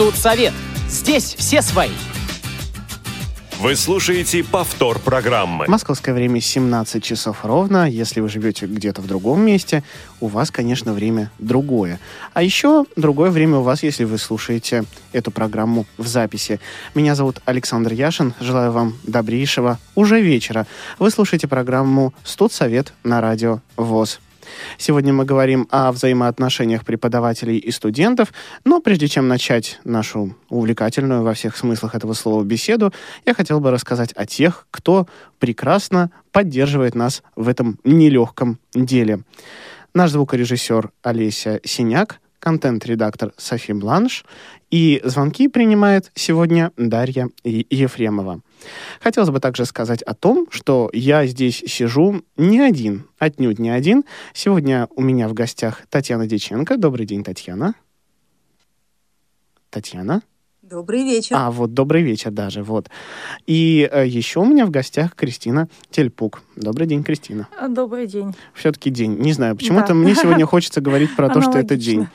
Студсовет. Здесь все свои. Вы слушаете повтор программы. Московское время 17 часов ровно. Если вы живете где-то в другом месте, у вас, конечно, время другое. А еще другое время у вас, если вы слушаете эту программу в записи. Меня зовут Александр Яшин. Желаю вам добрейшего уже вечера. Вы слушаете программу «Студсовет» на радио ВОЗ. Сегодня мы говорим о взаимоотношениях преподавателей и студентов, но прежде чем начать нашу увлекательную во всех смыслах этого слова беседу, я хотел бы рассказать о тех, кто прекрасно поддерживает нас в этом нелегком деле. Наш звукорежиссер Олеся Синяк, контент-редактор Софи Бланш и звонки принимает сегодня Дарья Ефремова. Хотелось бы также сказать о том, что я здесь сижу не один, отнюдь не один. Сегодня у меня в гостях Татьяна Деченко. Добрый день, Татьяна. Татьяна. Добрый вечер. А, вот, добрый вечер даже, вот. И э, еще у меня в гостях Кристина Тельпук. Добрый день, Кристина. Добрый день. Все-таки день. Не знаю, почему-то да. мне сегодня хочется говорить про то, что это день.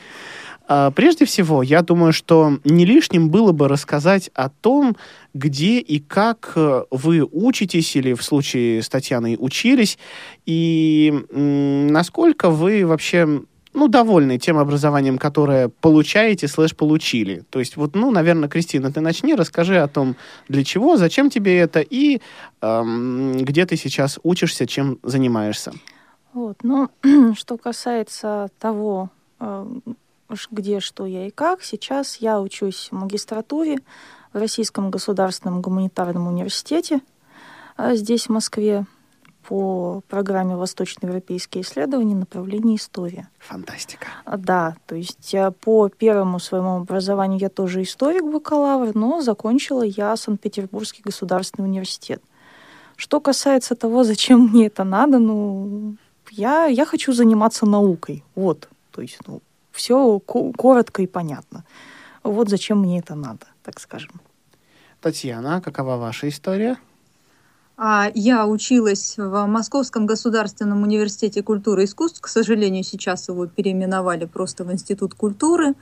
А, прежде всего, я думаю, что не лишним было бы рассказать о том, где и как э, вы учитесь или в случае с Татьяной учились, и насколько вы вообще ну, довольны тем образованием, которое получаете, слэш получили. То есть, вот, ну, наверное, Кристина, ты начни, расскажи о том, для чего, зачем тебе это и эм, где ты сейчас учишься, чем занимаешься. Вот, ну, что касается того, э, где, что я и как. Сейчас я учусь в магистратуре в Российском государственном гуманитарном университете а здесь, в Москве, по программе «Восточноевропейские исследования» направление «История». Фантастика. А, да, то есть а, по первому своему образованию я тоже историк-бакалавр, но закончила я Санкт-Петербургский государственный университет. Что касается того, зачем мне это надо, ну, я, я хочу заниматься наукой. Вот, то есть, ну, все коротко и понятно. Вот зачем мне это надо, так скажем. Татьяна, какова ваша история? А Я училась в Московском государственном университете культуры и искусств. К сожалению, сейчас его переименовали просто в Институт культуры.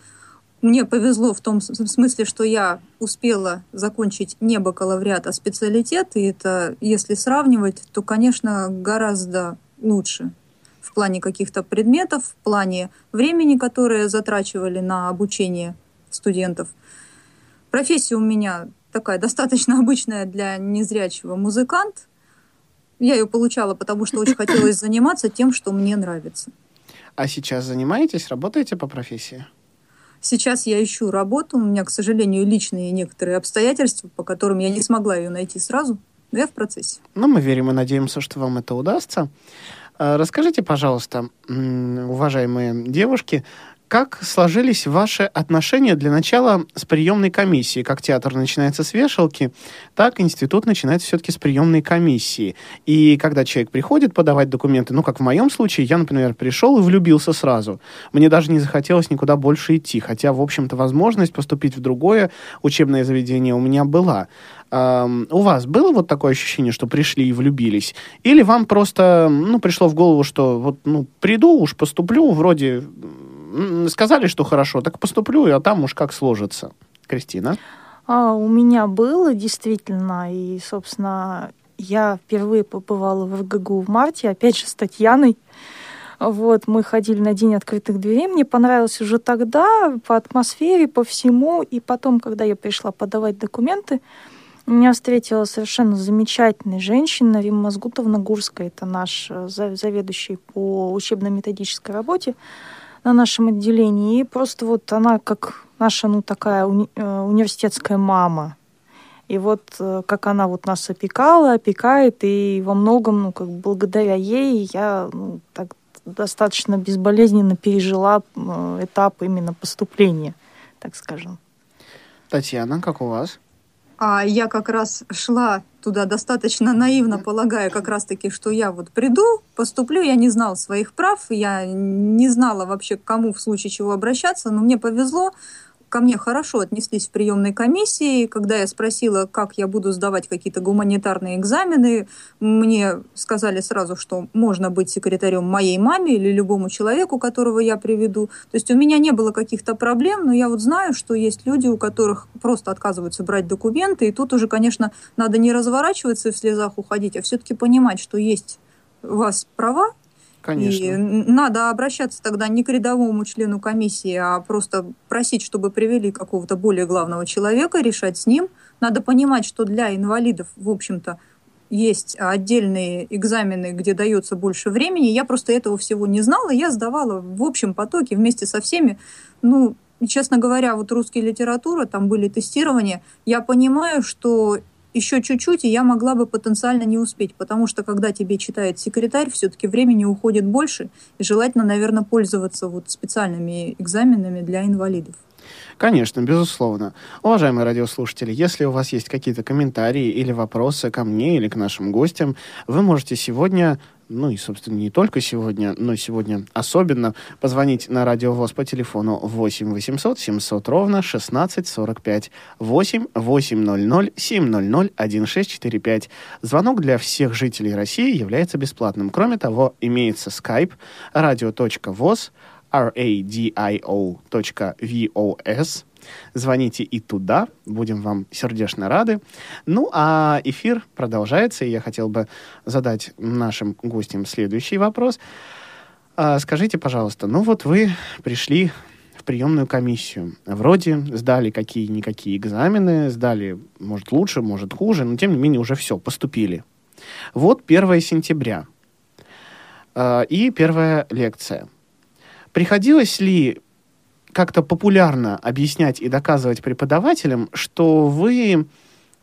Мне повезло в том смысле, что я успела закончить не бакалавриат, а специалитет. И это, если сравнивать, то, конечно, гораздо лучше в плане каких-то предметов, в плане времени, которое затрачивали на обучение студентов. Профессия у меня такая достаточно обычная для незрячего музыкант. Я ее получала, потому что очень хотелось заниматься тем, что мне нравится. А сейчас занимаетесь, работаете по профессии? Сейчас я ищу работу. У меня, к сожалению, личные некоторые обстоятельства, по которым я не смогла ее найти сразу. Но я в процессе. Ну, мы верим и надеемся, что вам это удастся. А, расскажите, пожалуйста, уважаемые девушки, как сложились ваши отношения для начала с приемной комиссией? Как театр начинается с вешалки, так институт начинается все-таки с приемной комиссии. И когда человек приходит подавать документы, ну, как в моем случае, я, например, пришел и влюбился сразу. Мне даже не захотелось никуда больше идти, хотя, в общем-то, возможность поступить в другое учебное заведение у меня была. У вас было вот такое ощущение, что пришли и влюбились? Или вам просто, ну, пришло в голову, что вот, ну, приду уж, поступлю, вроде сказали, что хорошо, так поступлю, а там уж как сложится. Кристина? А, у меня было действительно, и, собственно, я впервые побывала в РГГУ в марте, опять же, с Татьяной. Вот, мы ходили на День открытых дверей. Мне понравилось уже тогда, по атмосфере, по всему. И потом, когда я пришла подавать документы, меня встретила совершенно замечательная женщина, Римма Мазгутовна Гурская. Это наш э, заведующий по учебно-методической работе на нашем отделении. И просто вот она как наша, ну, такая уни- э, университетская мама. И вот э, как она вот нас опекала, опекает, и во многом, ну, как благодаря ей я ну, так достаточно безболезненно пережила этап именно поступления, так скажем. Татьяна, как у вас? А я как раз шла туда достаточно наивно, полагая как раз-таки, что я вот приду, поступлю, я не знала своих прав, я не знала вообще, к кому в случае чего обращаться, но мне повезло, ко мне хорошо отнеслись в приемной комиссии. Когда я спросила, как я буду сдавать какие-то гуманитарные экзамены, мне сказали сразу, что можно быть секретарем моей маме или любому человеку, которого я приведу. То есть у меня не было каких-то проблем, но я вот знаю, что есть люди, у которых просто отказываются брать документы, и тут уже, конечно, надо не разворачиваться и в слезах уходить, а все-таки понимать, что есть у вас права, Конечно. и надо обращаться тогда не к рядовому члену комиссии, а просто просить, чтобы привели какого-то более главного человека, решать с ним. Надо понимать, что для инвалидов, в общем-то, есть отдельные экзамены, где дается больше времени. Я просто этого всего не знала. Я сдавала в общем потоке вместе со всеми. Ну, честно говоря, вот русская литература, там были тестирования. Я понимаю, что еще чуть-чуть, и я могла бы потенциально не успеть, потому что когда тебе читает секретарь, все-таки времени уходит больше, и желательно, наверное, пользоваться вот специальными экзаменами для инвалидов. Конечно, безусловно. Уважаемые радиослушатели, если у вас есть какие-то комментарии или вопросы ко мне или к нашим гостям, вы можете сегодня ну и, собственно, не только сегодня, но сегодня особенно, позвонить на Радио ВОЗ по телефону 8 800 700 ровно 1645 8 800 700 1645. Звонок для всех жителей России является бесплатным. Кроме того, имеется skype radio.voz radio.vos Звоните и туда, будем вам сердечно рады. Ну, а эфир продолжается, и я хотел бы задать нашим гостям следующий вопрос. А, скажите, пожалуйста, ну вот вы пришли в приемную комиссию. Вроде сдали какие-никакие экзамены, сдали, может, лучше, может, хуже, но, тем не менее, уже все, поступили. Вот 1 сентября э, и первая лекция. Приходилось ли как-то популярно объяснять и доказывать преподавателям, что вы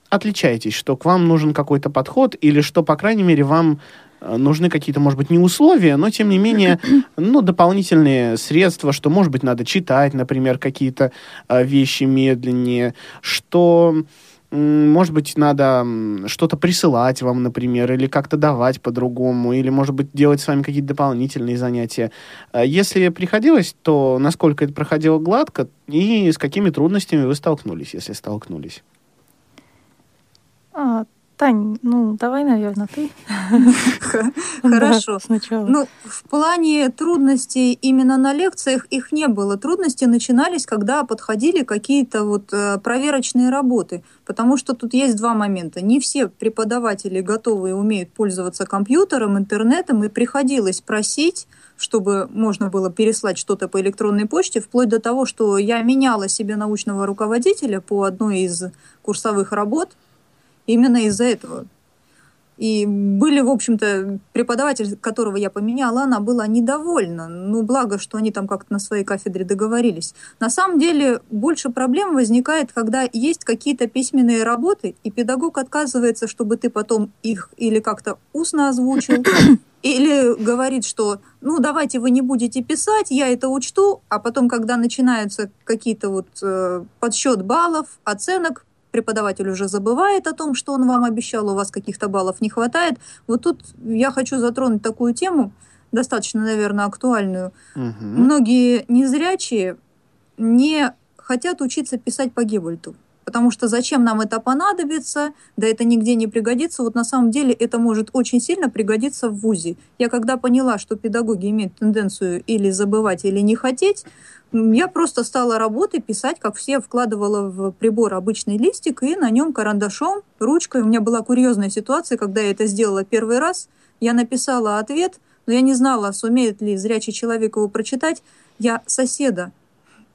отличаетесь, что к вам нужен какой-то подход, или что, по крайней мере, вам э, нужны какие-то, может быть, не условия, но, тем не менее, ну, дополнительные средства, что, может быть, надо читать, например, какие-то э, вещи медленнее, что может быть, надо что-то присылать вам, например, или как-то давать по-другому, или, может быть, делать с вами какие-то дополнительные занятия. А если приходилось, то насколько это проходило гладко и с какими трудностями вы столкнулись, если столкнулись? Тань, ну давай, наверное, ты. Хорошо. Сначала. Ну, в плане трудностей именно на лекциях их не было. Трудности начинались, когда подходили какие-то вот э, проверочные работы. Потому что тут есть два момента. Не все преподаватели готовы и умеют пользоваться компьютером, интернетом, и приходилось просить чтобы можно было переслать что-то по электронной почте, вплоть до того, что я меняла себе научного руководителя по одной из курсовых работ, именно из-за этого. И были, в общем-то, преподаватель, которого я поменяла, она была недовольна. Ну, благо, что они там как-то на своей кафедре договорились. На самом деле, больше проблем возникает, когда есть какие-то письменные работы, и педагог отказывается, чтобы ты потом их или как-то устно озвучил, или говорит, что ну давайте вы не будете писать, я это учту, а потом, когда начинаются какие-то вот э, подсчет баллов, оценок, преподаватель уже забывает о том, что он вам обещал, у вас каких-то баллов не хватает. Вот тут я хочу затронуть такую тему, достаточно, наверное, актуальную. Угу. Многие незрячие не хотят учиться писать по Геббельту. Потому что зачем нам это понадобится, да это нигде не пригодится. Вот на самом деле это может очень сильно пригодиться в ВУЗе. Я когда поняла, что педагоги имеют тенденцию или забывать, или не хотеть, я просто стала работать, писать, как все, вкладывала в прибор обычный листик и на нем карандашом, ручкой. У меня была курьезная ситуация, когда я это сделала первый раз. Я написала ответ, но я не знала, сумеет ли зрячий человек его прочитать. Я соседа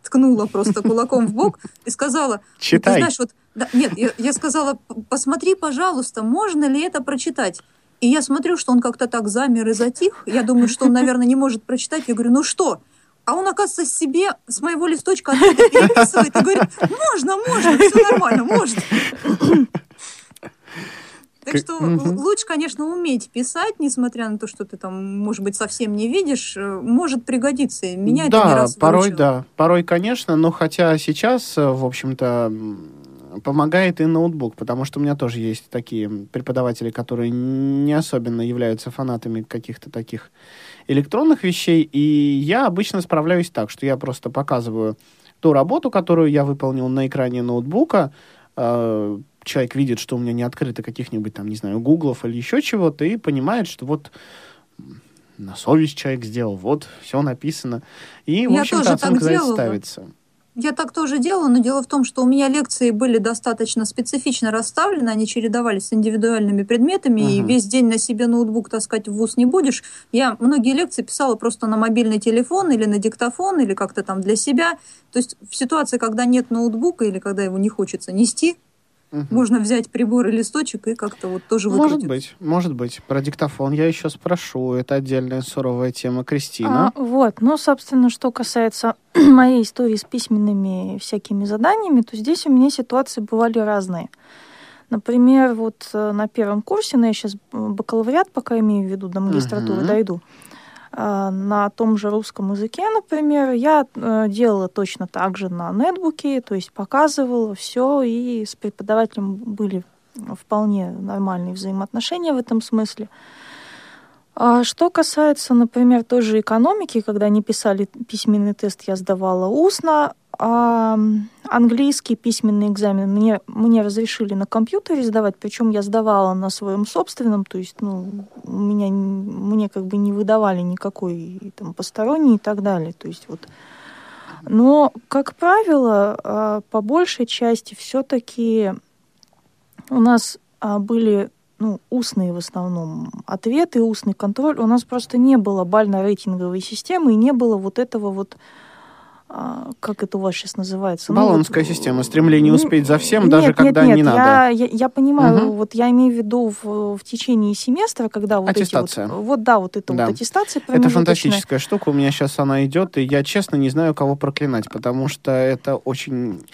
ткнула просто кулаком в бок и сказала, Читай. ты знаешь, вот, да, нет, я, я сказала, посмотри, пожалуйста, можно ли это прочитать. И я смотрю, что он как-то так замер и затих. Я думаю, что он, наверное, не может прочитать. Я говорю, ну что? А он, оказывается, себе с моего листочка переписывает и говорит, можно, можно, все нормально, можно. Так что лучше, конечно, уметь писать, несмотря на то, что ты там, может быть, совсем не видишь, э, может пригодиться. Меня да, это не раз порой, выручило. да, порой, конечно, но хотя сейчас, э, в общем-то, помогает и ноутбук, потому что у меня тоже есть такие преподаватели, которые не особенно являются фанатами каких-то таких электронных вещей, и я обычно справляюсь так, что я просто показываю ту работу, которую я выполнил на экране ноутбука, э, человек видит, что у меня не открыто каких-нибудь там, не знаю, гуглов или еще чего-то, и понимает, что вот на совесть человек сделал, вот, все написано. И, в Я общем-то, тоже так оценка за ставится. Я так тоже делала, но дело в том, что у меня лекции были достаточно специфично расставлены, они чередовались с индивидуальными предметами, и Мгм. весь день на себе ноутбук таскать в ВУЗ не будешь. Я многие лекции писала просто на мобильный телефон или на диктофон, или как-то там для себя. То есть в ситуации, когда нет ноутбука или когда его не хочется нести, Мгм. можно взять прибор и листочек и как-то вот тоже Может выкрутить. быть, может быть. Про диктофон я еще спрошу. Это отдельная суровая тема. Кристина. А, вот, ну, собственно, что касается моей истории с письменными всякими заданиями, то здесь у меня ситуации бывали разные. Например, вот э, на первом курсе, ну, я сейчас бакалавриат пока имею в виду, до магистратуры Мгм. дойду, на том же русском языке, например, я э, делала точно так же на нетбуке, то есть показывала все, и с преподавателем были вполне нормальные взаимоотношения в этом смысле. А что касается, например, той же экономики, когда они писали письменный тест, я сдавала устно, а английский письменный экзамен мне, мне разрешили на компьютере сдавать, причем я сдавала на своем собственном, то есть, ну, у меня, мне как бы не выдавали никакой там посторонний и так далее, то есть вот. Но, как правило, а, по большей части все-таки у нас а, были ну, устные в основном ответы, устный контроль. У нас просто не было бально-рейтинговой системы и не было вот этого вот а, как это у вас сейчас называется? Ну, Баллонская вот, система, стремление успеть за всем, нет, даже нет, когда нет, не надо. Я, я, я понимаю, Мгм. вот я имею в виду в, в течение семестра, когда вот Аттестация. эти вот, вот да, вот это Да. вот аттестация Это фантастическая штука, у меня сейчас она идет, и я честно не знаю, кого проклинать, потому что это очень,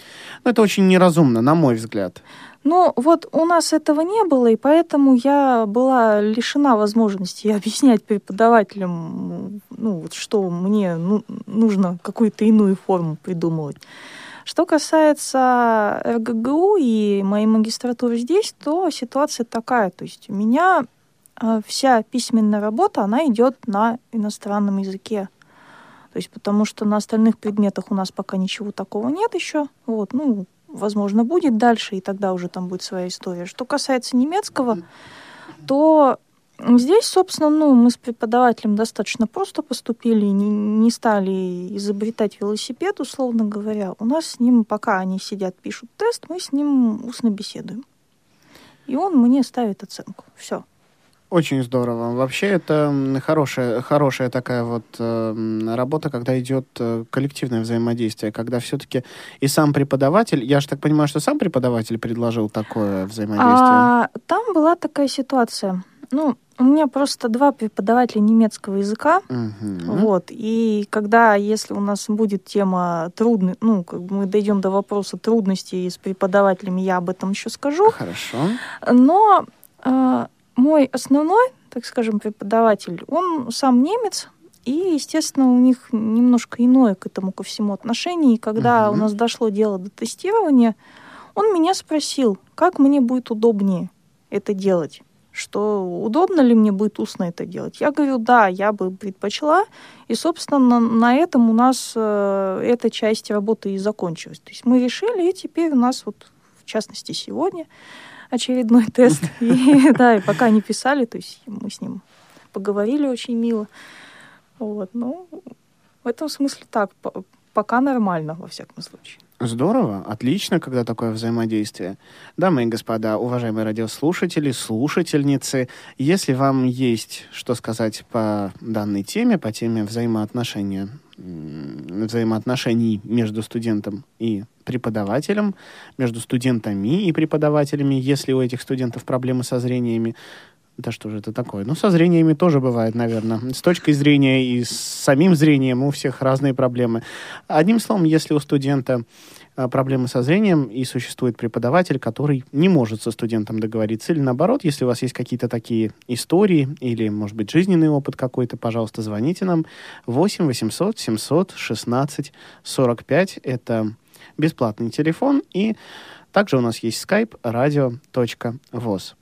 ну, это очень неразумно, на мой взгляд. Ну, вот у нас этого не было, и поэтому я была лишена возможности объяснять преподавателям, ну, вот что мне ну, нужно какую-то иную форму придумывать. Что касается РГГУ и моей магистратуры здесь, то ситуация такая. То есть у меня э, вся письменная работа, она идет на иностранном языке. То есть потому что на остальных предметах у нас пока ничего такого нет еще. Вот, ну, возможно, будет дальше, и тогда уже там будет своя история. Что касается немецкого, то здесь, собственно, ну, мы с преподавателем достаточно просто поступили, не, не стали изобретать велосипед, условно говоря. У нас с ним, пока они сидят, пишут тест, мы с ним устно беседуем. И он мне ставит оценку. Все. Очень здорово. Вообще это хорошая, хорошая такая вот э, работа, когда идет э, коллективное взаимодействие, когда все-таки и сам преподаватель, я же так понимаю, что сам преподаватель предложил такое взаимодействие. А, там была такая ситуация. Ну, у меня просто два преподавателя немецкого языка. Мгм. Вот. И когда, если у нас будет тема трудной, ну, как бы мы дойдем до вопроса трудностей с преподавателями, я об этом еще скажу. Хорошо. Но э, мой основной, так скажем, преподаватель, он сам немец, и, естественно, у них немножко иное к этому ко всему отношение. И когда Мгм. у нас дошло дело до тестирования, он меня спросил, как мне будет удобнее это делать что удобно ли мне будет устно это делать. Я говорю, да, я бы предпочла. И, собственно, на, на этом у нас э, эта часть работы и закончилась. То есть мы решили, и теперь у нас вот, в частности, сегодня очередной тест. И, да, и пока не писали, то есть мы с ним поговорили очень мило. Вот, ну, в этом смысле так, по- пока нормально, во всяком случае. Здорово, отлично, когда такое взаимодействие. Дамы и господа, уважаемые радиослушатели, слушательницы, если вам есть что сказать по данной теме, по теме взаимоотношения, взаимоотношений между студентом и преподавателем, между студентами и преподавателями, если у этих студентов проблемы со зрениями, да что же это такое? Ну, со зрениями тоже бывает, наверное. С точкой зрения и с самим зрением у всех разные проблемы. Одним словом, если у студента а, проблемы со зрением и существует преподаватель, который не может со студентом договориться, или наоборот, если у вас есть какие-то такие истории или, может быть, жизненный опыт какой-то, пожалуйста, звоните нам 8 800 700 16 45. Это бесплатный телефон. И также у нас есть skype radio.voz.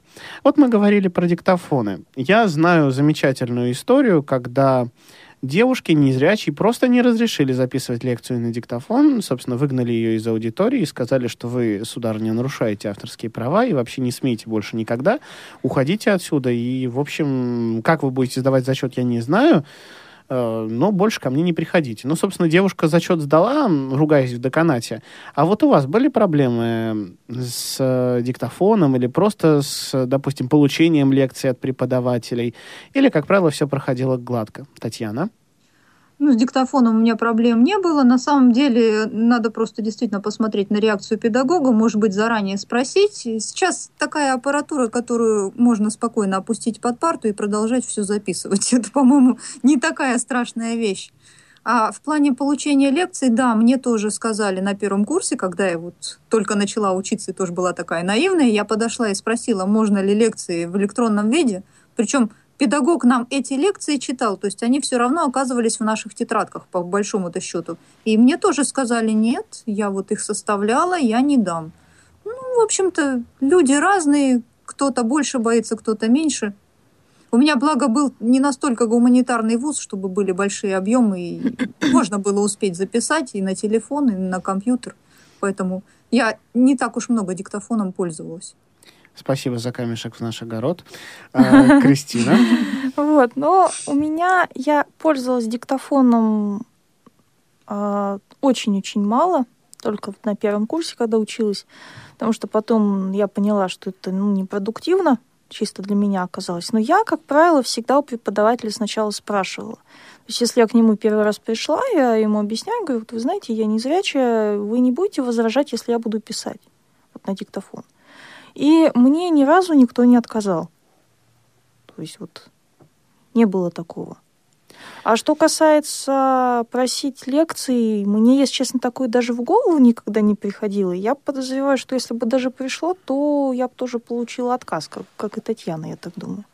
Вот мы говорили про диктофоны. Я знаю замечательную историю, когда девушке незрячей просто не разрешили записывать лекцию на диктофон, собственно, выгнали ее из аудитории и сказали, что вы, сударыня, нарушаете авторские права и вообще не смеете больше никогда, уходите отсюда. И, в общем, как вы будете сдавать зачет, я не знаю, но больше ко мне не приходите. Ну, собственно, девушка зачет сдала, ругаясь в деканате. А вот у вас были проблемы с э, диктофоном или просто с, допустим, получением лекций от преподавателей? Или, как правило, все проходило гладко? Татьяна? Ну, с диктофоном у меня проблем не было. На самом деле, надо просто действительно посмотреть на реакцию педагога, может быть, заранее спросить. Сейчас такая аппаратура, которую можно спокойно опустить под парту и продолжать все записывать. Это, по-моему, не такая страшная вещь. А в плане получения лекций, да, мне тоже сказали на первом курсе, когда я вот только начала учиться и тоже была такая наивная, я подошла и спросила, можно ли лекции в электронном виде. Причем педагог нам эти лекции читал, то есть они все равно оказывались в наших тетрадках, по большому-то счету. И мне тоже сказали, нет, я вот их составляла, я не дам. Ну, в общем-то, люди разные, кто-то больше боится, кто-то меньше. У меня, благо, был не настолько гуманитарный вуз, чтобы были большие объемы, и можно было успеть записать и на телефон, и на компьютер. Поэтому я не так уж много диктофоном пользовалась. Спасибо за камешек в наш огород. А, Кристина? Вот, но у меня, я пользовалась диктофоном а, очень-очень мало, только на первом курсе, когда училась, потому что потом я поняла, что это ну, непродуктивно, чисто для меня оказалось. Но я, как правило, всегда у преподавателя сначала спрашивала. То есть, если я к нему первый раз пришла, я ему объясняю, говорю, вот вы знаете, я не зрячая, вы не будете возражать, если я буду писать вот на диктофон. И мне ни разу никто не отказал. То есть вот не было такого. А что касается просить лекций, мне, если честно, такое даже в голову никогда не приходило. Я подозреваю, что если бы даже пришло, то я бы тоже получила отказ, как, как и Татьяна, я так думаю.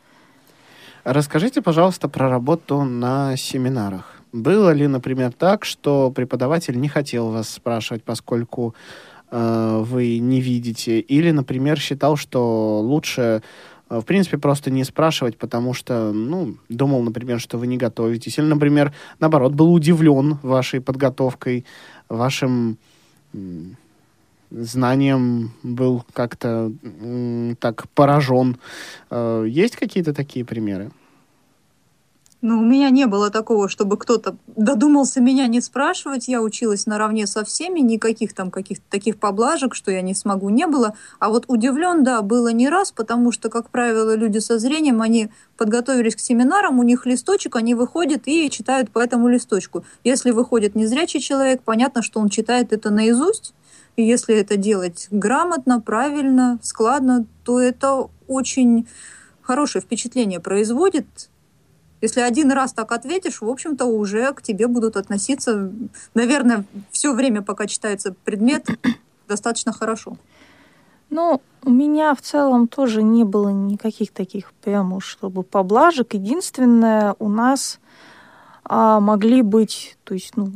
Расскажите, пожалуйста, про работу на семинарах. Было ли, например, так, что преподаватель не хотел вас спрашивать, поскольку э, вы не видите, или, например, считал, что лучше э, в принципе, просто не спрашивать, потому что, ну, думал, например, что вы не готовитесь. Или, например, наоборот, был удивлен вашей подготовкой, вашим знанием был как-то так поражен. Э, есть какие-то такие примеры? Ну, у меня не было такого, чтобы кто-то додумался меня не спрашивать. Я училась наравне со всеми, никаких там каких-то таких поблажек, что я не смогу, не было. А вот удивлен, да, было не раз, потому что, как правило, люди со зрением, они подготовились к семинарам, у них листочек, они выходят и читают по этому листочку. Если выходит незрячий человек, понятно, что он читает это наизусть. И если это делать грамотно, правильно, складно, то это очень хорошее впечатление производит если один раз так ответишь, в общем-то, уже к тебе будут относиться, наверное, все время, пока читается предмет, достаточно хорошо. Ну, у меня в целом тоже не было никаких таких прям уж, чтобы поблажек. Единственное, у нас а, могли быть, то есть, ну,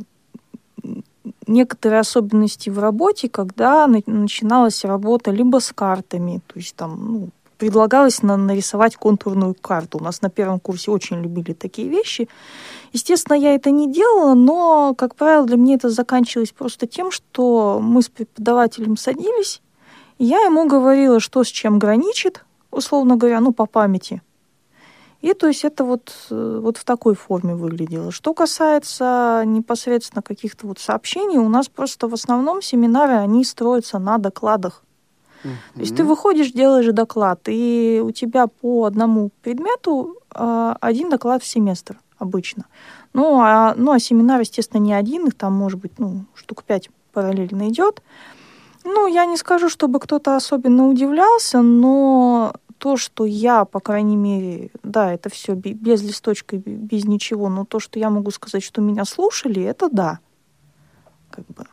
некоторые особенности в работе, когда начиналась работа либо с картами, то есть там, ну, предлагалось на, нарисовать контурную карту. У нас на первом курсе очень любили такие вещи. Естественно, я это не делала, но, как правило, для меня это заканчивалось просто тем, что мы с преподавателем садились, и я ему говорила, что с чем граничит, условно говоря, ну, по памяти. И то есть это вот, э, вот в такой форме выглядело. Что касается непосредственно каких-то вот сообщений, у нас просто в основном семинары, они строятся на докладах. То есть ты выходишь, делаешь доклад, и у тебя по одному предмету э, один доклад в семестр обычно. Ну а, ну, а семинар, естественно, не один, их там может быть ну, штук пять параллельно идет. Ну, я не скажу, чтобы кто-то особенно удивлялся, но то, что я, по крайней мере, да, это все без листочка, без ничего, но то, что я могу сказать, что меня слушали, это да. Как бы.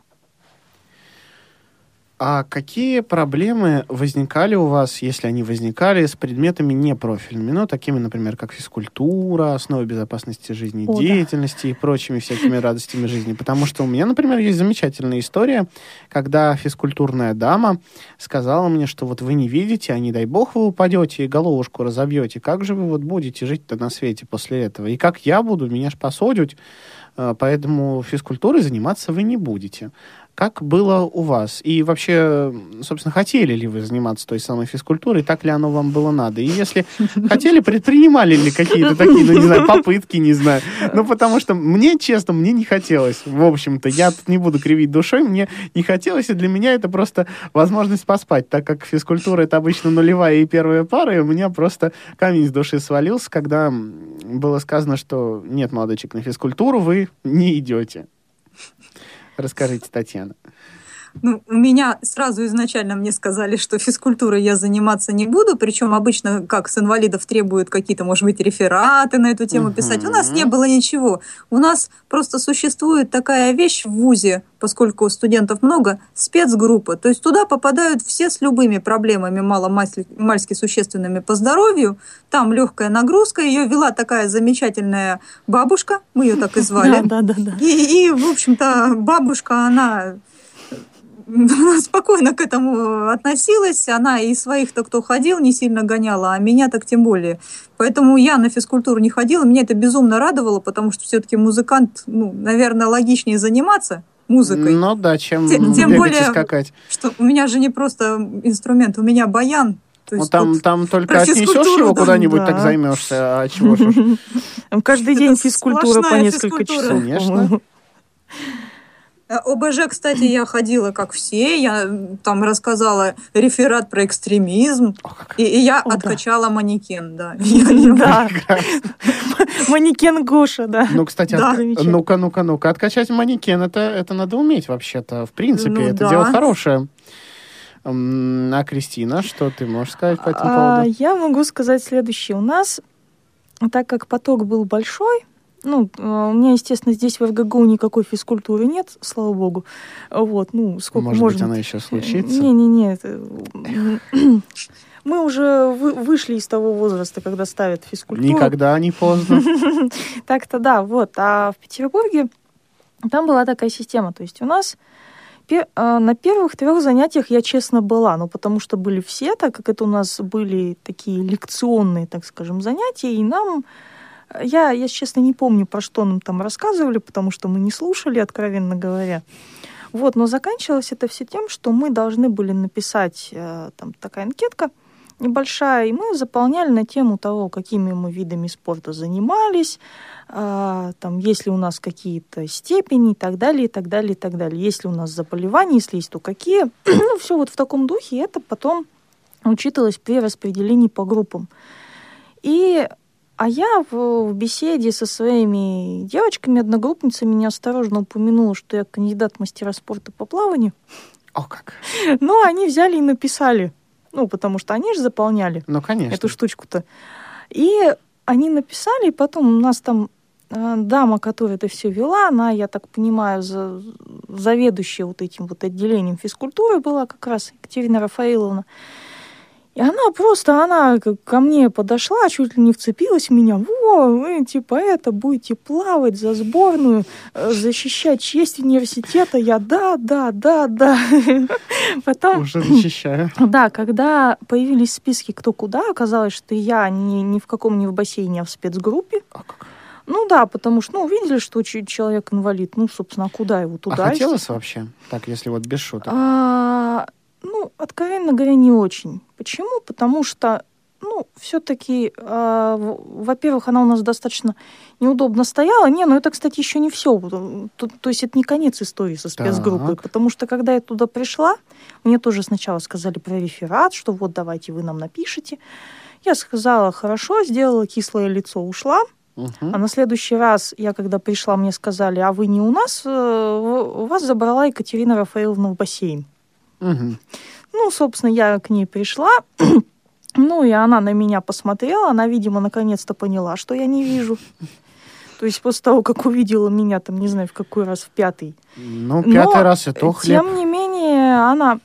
А какие проблемы возникали у вас, если они возникали, с предметами непрофильными? Ну, такими, например, как физкультура, основы безопасности жизнедеятельности и прочими всякими радостями жизни. Потому что у меня, например, есть замечательная история, когда физкультурная дама сказала мне, что вот вы не видите, а не дай бог вы упадете и головушку разобьете. Как же вы вот будете жить-то на свете после этого? И как я буду? Меня ж посадят. Э, поэтому физкультурой заниматься вы не будете. Как было у вас? И вообще, собственно, хотели ли вы заниматься той самой физкультурой? Так ли оно вам было надо? И если хотели, предпринимали ли какие-то такие, ну, не знаю, попытки, не знаю. Ну, потому что мне, честно, мне не хотелось. В общем-то, я тут не буду кривить душой, мне не хотелось, и для меня это просто возможность поспать, так как физкультура это обычно нулевая и первая пара, и у меня просто камень с души свалился, когда было сказано, что нет, молодочек, на физкультуру вы не идете. Расскажите, Татьяна. Ну, у меня сразу изначально мне сказали, что физкультурой я заниматься не буду, причем обычно, как с инвалидов требуют какие-то, может быть, рефераты на эту тему писать. У нас не было ничего. У нас просто существует такая вещь в ВУЗе, поскольку студентов много, спецгруппа. То есть туда попадают все с любыми проблемами мало-мальски существенными по здоровью. Там легкая нагрузка. Ее вела такая замечательная бабушка, мы ее так и звали. Да, да, да. И в общем-то, бабушка, она спокойно к этому относилась. Она и своих-то, кто ходил, не сильно гоняла, а меня так тем более. Поэтому я на физкультуру не ходила. Меня это безумно радовало, потому что все-таки музыкант, ну, наверное, логичнее заниматься музыкой. Ну да, чем тем, тем более, скакать. Что у меня же не просто инструмент, у меня баян. То ну, там, там только отнесешь его да, куда-нибудь, да. так займешься. А чего же? Каждый день физкультура по несколько часов. Конечно. Э, ОБЖ, кстати, я ходила как все. Я там рассказала реферат про экстремизм. И, и я О, откачала да. манекен, да. Да. Манекен Гоша, да. Ну, кстати, ну-ка, ну-ка, ну-ка. Откачать манекен, это, это надо уметь вообще-то. В принципе, ну это дело хорошее. А Кристина, что ты можешь сказать по этому а, поводу? Я могу сказать следующее. У нас, так как поток был большой, ну, а, у меня, естественно, здесь в РГГУ никакой физкультуры нет, слава богу. Вот, ну, сколько может может быть, она еще случится? Не-не-не. Мы уже вы, вышли из того возраста, когда ставят физкультуру. Никогда не поздно. Так-то да, вот. А в Петербурге там была такая система. То есть у нас а, на первых трех занятиях я честно была, ну потому что были все, так как это у нас были такие лекционные, так скажем, занятия, и нам я, я, честно, не помню, про что нам там рассказывали, потому что мы не слушали, откровенно говоря. Вот, но заканчивалось это все тем, что мы должны были написать э, там такая анкетка небольшая, и мы заполняли на тему того, какими мы видами спорта занимались, э, там, есть ли у нас какие-то степени и так далее, и так далее, и так далее. Есть ли у нас заболевания, если есть, то какие. ну, все вот в таком духе, и это потом учитывалось при распределении по группам. И а я в, в беседе со своими девочками, одногруппницами неосторожно упомянула, что я кандидат мастера спорта по плаванию. О, как. Ну, они взяли и написали. Ну, потому что они же заполняли ну, конечно. эту штучку-то. И они написали, и потом у нас там э, дама, которая это все вела, она, я так понимаю, за, заведующая вот этим вот отделением физкультуры была как раз Екатерина Рафаиловна. И она просто, она ко мне подошла, чуть ли не вцепилась в меня. Во, вы типа это, будете плавать за сборную, э, защищать честь университета. Я да, да, да, да. Потом... Уже защищаю. Да, когда появились списки кто куда, оказалось, что я ни, ни в каком не в бассейне, а в спецгруппе. А как? Ну да, потому что, ну, увидели, что человек инвалид, ну, собственно, куда его туда? А хотелось вообще, так, если вот без шуток? А, ну, откровенно говоря, не очень. Почему? Потому что, ну, все-таки, э, а, во-первых, она у нас достаточно неудобно стояла. Не, ну это, кстати, еще не все. То, то есть это не конец истории со спецгруппой. Так. Потому что, когда я туда пришла, мне тоже сначала сказали про реферат, что вот давайте вы нам напишите. Я сказала, хорошо, сделала кислое лицо, ушла. Угу. А на следующий раз, я когда пришла, мне сказали, а вы не у нас, э, вас забрала Екатерина Рафаэловна в бассейн. Угу. Ну, собственно, я к ней пришла. ну, и она на меня посмотрела. Она, видимо, наконец-то поняла, что я не вижу. То есть после того, как увидела меня, там, не знаю, в какой раз, в пятый. Ну, пятый Но, раз это хлеб. Тем не менее, она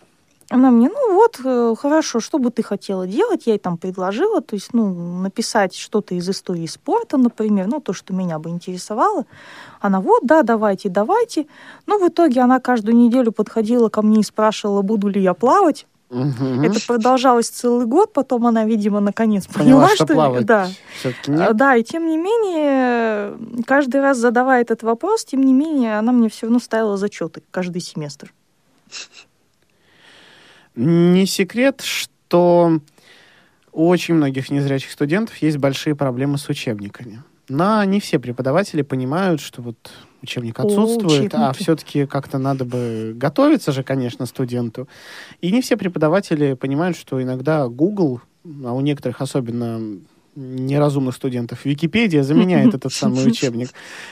она мне, ну вот, э, хорошо, что бы ты хотела делать? Я ей там предложила, то есть, ну, написать что-то из истории спорта, например, ну, то, что меня бы интересовало. Она, вот, да, давайте, давайте. Ну, в итоге она каждую неделю подходила ко мне и спрашивала, буду ли я плавать. Это продолжалось целый год, потом она, видимо, наконец Поняла, поняла, что что... плавать Да. все-таки А, нет. Да, и тем не менее, каждый раз задавая этот вопрос, тем не менее, она мне все равно ставила зачеты каждый семестр. Не секрет, что у очень многих незрячих студентов есть большие проблемы с учебниками. Но не все преподаватели понимают, что вот учебник О, отсутствует, а учебники. все-таки как-то надо бы готовиться же, конечно, студенту. И не все преподаватели понимают, что иногда Google, а у некоторых особенно неразумных студентов, Википедия заменяет этот самый учебник.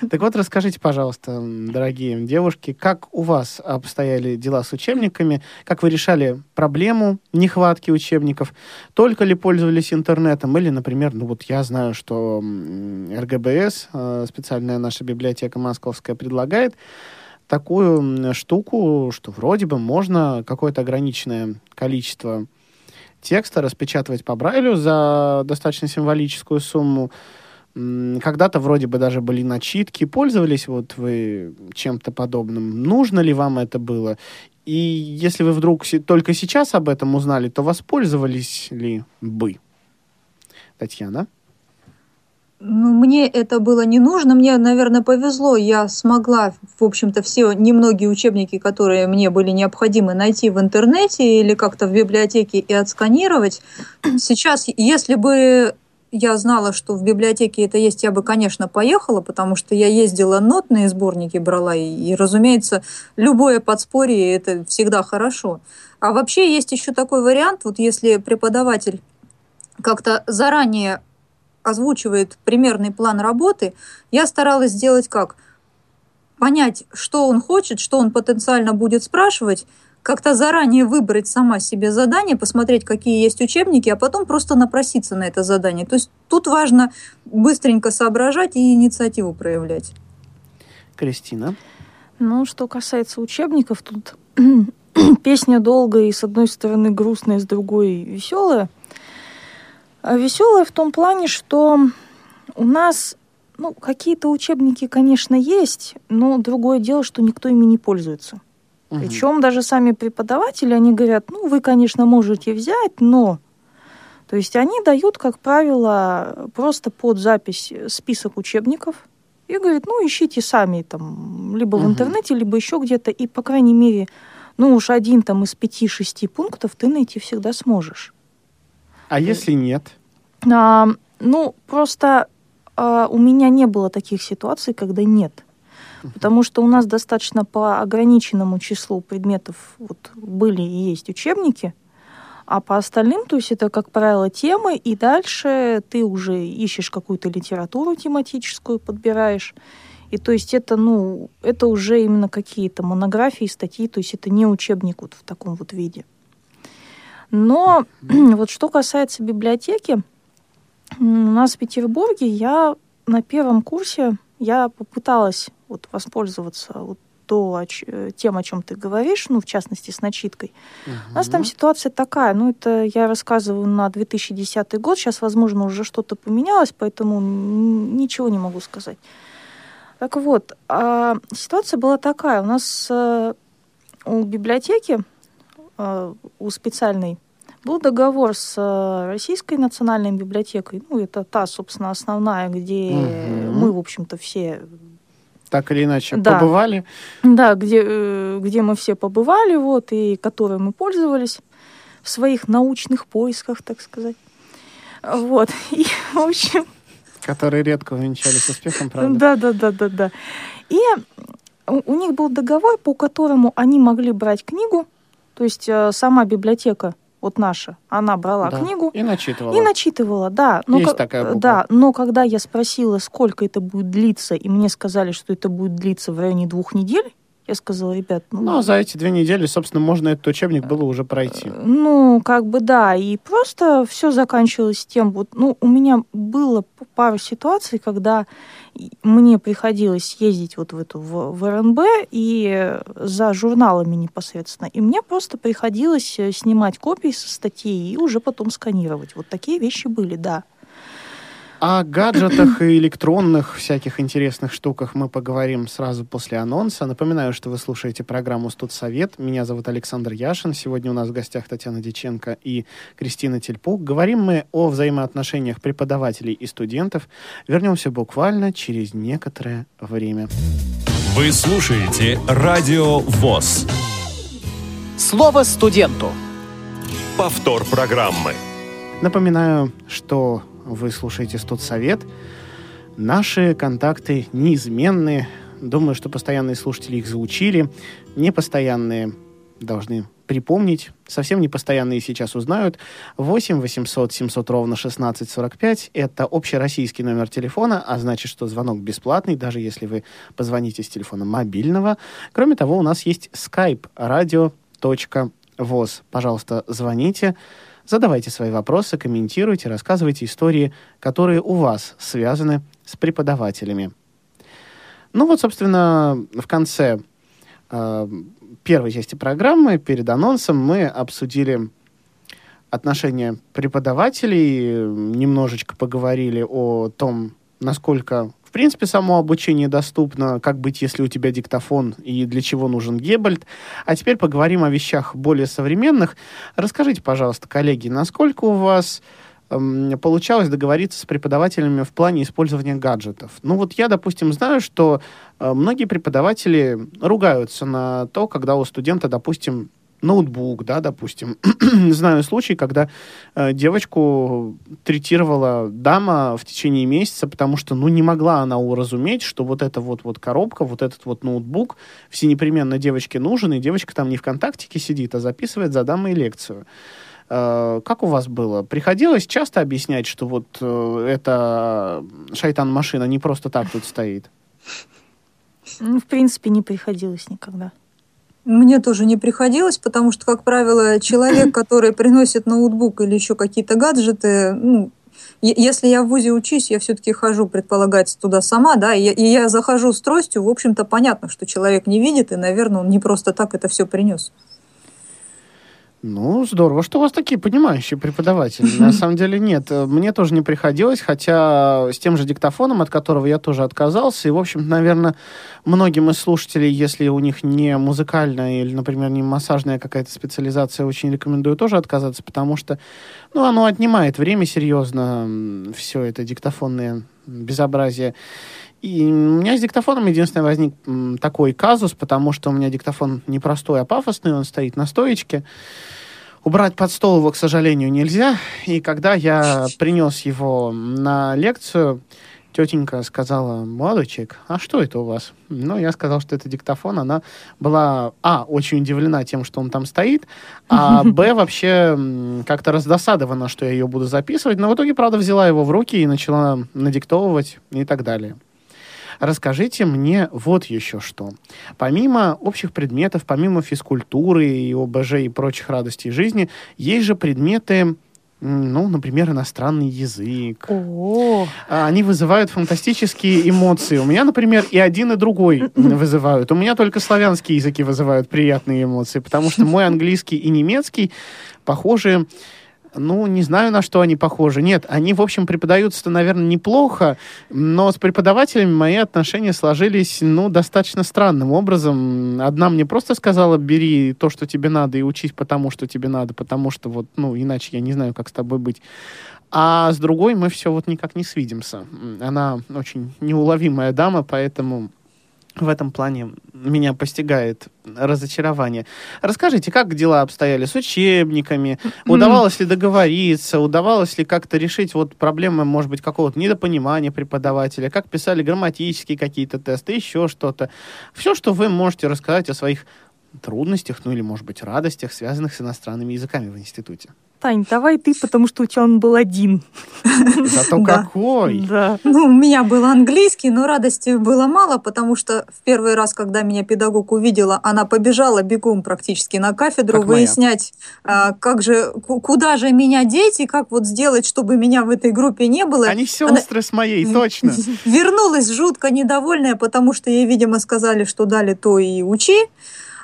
Так вот, расскажите, пожалуйста, дорогие девушки, как у вас обстояли дела с учебниками, как вы решали проблему нехватки учебников, только ли пользовались интернетом, или, например, ну вот я знаю, что РГБС, э, специальная наша библиотека московская, предлагает такую штуку, что вроде бы можно какое-то ограниченное количество текста распечатывать по Брайлю за достаточно символическую сумму. Когда-то вроде бы даже были начитки. Пользовались вот вы чем-то подобным? Нужно ли вам это было? И если вы вдруг только сейчас об этом узнали, то воспользовались ли бы? Татьяна? Ну, мне это было не нужно. Мне, наверное, повезло. Я смогла, в общем-то, все немногие учебники, которые мне были необходимы, найти в интернете или как-то в библиотеке и отсканировать. Сейчас, если бы я знала, что в библиотеке это есть, я бы, конечно, поехала, потому что я ездила нотные сборники брала, и, и, разумеется, любое подспорье это всегда хорошо. А вообще есть еще такой вариант, вот если преподаватель как-то заранее озвучивает примерный план работы, я старалась сделать как? Понять, что он хочет, что он потенциально будет спрашивать, как-то заранее выбрать сама себе задание, посмотреть, какие есть учебники, а потом просто напроситься на это задание. То есть тут важно быстренько соображать и инициативу проявлять. Кристина? Ну, что касается учебников, тут песня долгая и с одной стороны грустная, с другой веселая. А Веселая в том плане, что у нас ну, какие-то учебники, конечно, есть, но другое дело, что никто ими не пользуется. Мгм. Причем даже сами преподаватели, они говорят, ну, вы, конечно, можете взять, но... То есть они дают, как правило, просто под запись список учебников и говорят, ну, ищите сами там, либо в Мгм. интернете, либо еще где-то, и, по крайней мере, ну, уж один там из пяти-шести пунктов ты найти всегда сможешь. А если нет? А, ну, просто а, у меня не было таких ситуаций, когда нет. Потому что у нас достаточно по ограниченному числу предметов вот, были и есть учебники, а по остальным, то есть это, как правило, темы, и дальше ты уже ищешь какую-то литературу тематическую, подбираешь. И то есть это, ну, это уже именно какие-то монографии, статьи, то есть это не учебник вот в таком вот виде. Но вот что касается библиотеки, у нас в Петербурге я на первом курсе я попыталась вот воспользоваться вот то, о э, тем, о чем ты говоришь, ну, в частности, с начиткой. У нас там ситуация такая, ну, это я рассказываю на 2010 год, сейчас, возможно, уже что-то поменялось, поэтому ничего не могу сказать. Так вот, а, ситуация была такая, у нас э, у библиотеки, у специальной, был договор с э, Российской национальной библиотекой, ну, это та, собственно, основная, где Мгм. мы, в общем-то, все Так или иначе, Да. побывали? да, где, э, где мы все побывали, вот, и которой мы пользовались в своих научных поисках, так сказать. Вот. И, в общем, Которые редко увенчались успехом, правда? да, да, да, да, да. И у них был договор, по которому они могли брать книгу, то есть э, сама библиотека, вот наша, она брала Да. книгу И начитывала. и начитывала, да. Но Есть ко- такая буква. Да, но когда я спросила, сколько это будет длиться, и мне сказали, что это будет длиться в районе двух недель, Я сказала, ребят, ну... Ну, а за эти две недели, собственно, можно этот учебник было уже пройти. Ну, как бы да, и просто все заканчивалось тем, вот, ну, у меня было пару ситуаций, когда мне приходилось ездить вот в эту в, в РНБ и за журналами непосредственно, и мне просто приходилось э, снимать копии со статей и уже потом сканировать. Вот такие вещи были, да. О гаджетах и электронных всяких интересных штуках мы поговорим сразу после анонса. Напоминаю, что вы слушаете программу «Студсовет». Меня зовут Александр Яшин. Сегодня у нас в гостях Татьяна Диченко и Кристина Тельпук. Говорим мы о взаимоотношениях преподавателей и студентов. Вернемся буквально через некоторое время. Вы слушаете «Радио ВОЗ». Слово студенту. Повтор программы. Напоминаю, что вы слушаете «Студсовет». Наши контакты неизменны. Думаю, что постоянные слушатели их заучили. Непостоянные должны припомнить. Совсем непостоянные сейчас узнают. 8 800 700 ровно 1645. Это общероссийский номер телефона, а значит, что звонок бесплатный, даже если вы позвоните с телефона мобильного. Кроме того, у нас есть skype radio.voz. Пожалуйста, звоните. Задавайте свои вопросы, комментируйте, рассказывайте истории, которые у вас связаны с преподавателями. Ну вот, собственно, в конце э, первой части программы, перед анонсом, мы обсудили отношения преподавателей, немножечко поговорили о том, насколько принципе, само обучение доступно, как быть, если у тебя диктофон и для чего нужен Гебальд. А теперь поговорим о вещах более современных. Расскажите, пожалуйста, коллеги, насколько у вас эм, получалось договориться с преподавателями в плане использования гаджетов. Ну вот я, допустим, знаю, что э, многие преподаватели ругаются на то, когда у студента, допустим, ноутбук, да, допустим. Знаю случай, когда э, девочку третировала дама в течение месяца, потому что, ну, не могла она уразуметь, что вот эта вот, вот коробка, вот этот вот ноутбук все непременно девочке нужен, и девочка там не ВКонтактике сидит, а записывает за дамой лекцию. Э, как у вас было? Приходилось часто объяснять, что вот э, эта шайтан-машина не просто так тут стоит? Ну, в принципе, не приходилось никогда. Мне тоже не приходилось, потому что, как правило, человек, который приносит ноутбук или еще какие-то гаджеты, ну, если я в ВУЗе учусь, я все-таки хожу, предполагается, туда сама, да, и я, и я захожу с тростью, в общем-то, понятно, что человек не видит, и, наверное, он не просто так это все принес. Ну, здорово, что у вас такие понимающие преподаватели. На самом деле нет, мне тоже не приходилось, хотя с тем же диктофоном, от которого я тоже отказался, и, в общем наверное, многим из слушателей, если у них не музыкальная или, например, не массажная какая-то специализация, очень рекомендую тоже отказаться, потому что, ну, оно отнимает время серьезно, все это диктофонное безобразие. И у меня с диктофоном единственное возник такой казус, потому что у меня диктофон не простой, а пафосный, он стоит на стоечке. Убрать под стол его, к сожалению, нельзя. И когда я принес его на лекцию, тетенька сказала, молодой человек, а что это у вас? Ну, я сказал, что это диктофон. Она была, а, очень удивлена тем, что он там стоит, а, б, вообще как-то раздосадована, что я ее буду записывать. Но в итоге, правда, взяла его в руки и начала надиктовывать и так далее. Расскажите мне вот еще что. Помимо общих предметов, помимо физкультуры и ОБЖ и прочих радостей жизни, есть же предметы ну, например, иностранный язык. О. А, они вызывают фантастические эмоции. У меня, например, и один, и другой вызывают. У меня только славянские языки вызывают приятные эмоции, потому что мой английский и немецкий похожи ну, не знаю, на что они похожи. Нет, они, в общем, преподаются-то, наверное, неплохо, но с преподавателями мои отношения сложились, ну, достаточно странным образом. Одна мне просто сказала, бери то, что тебе надо, и учись потому, что тебе надо, потому что вот, ну, иначе я не знаю, как с тобой быть. А с другой мы все вот никак не свидимся. Она очень неуловимая дама, поэтому в этом плане меня постигает разочарование. Расскажите, как дела обстояли с учебниками? Удавалось ли договориться? Удавалось ли как-то решить вот проблемы, может быть, какого-то недопонимания преподавателя? Как писали грамматические какие-то тесты, еще что-то? Все, что вы можете рассказать о своих трудностях, ну или, может быть, радостях, связанных с иностранными языками в институте. Тань, давай ты, потому что у тебя он был один. Зато Да. какой! Да. Ну, у меня был английский, но радости было мало, потому что в первый раз, когда меня педагог увидела, она побежала бегом практически на кафедру Как выяснять, а, как же, ку- куда же меня деть и как вот сделать, чтобы меня в этой группе не было. Они сестры с моей, точно. Вернулась жутко недовольная, потому что ей, видимо, сказали, что дали то и учи.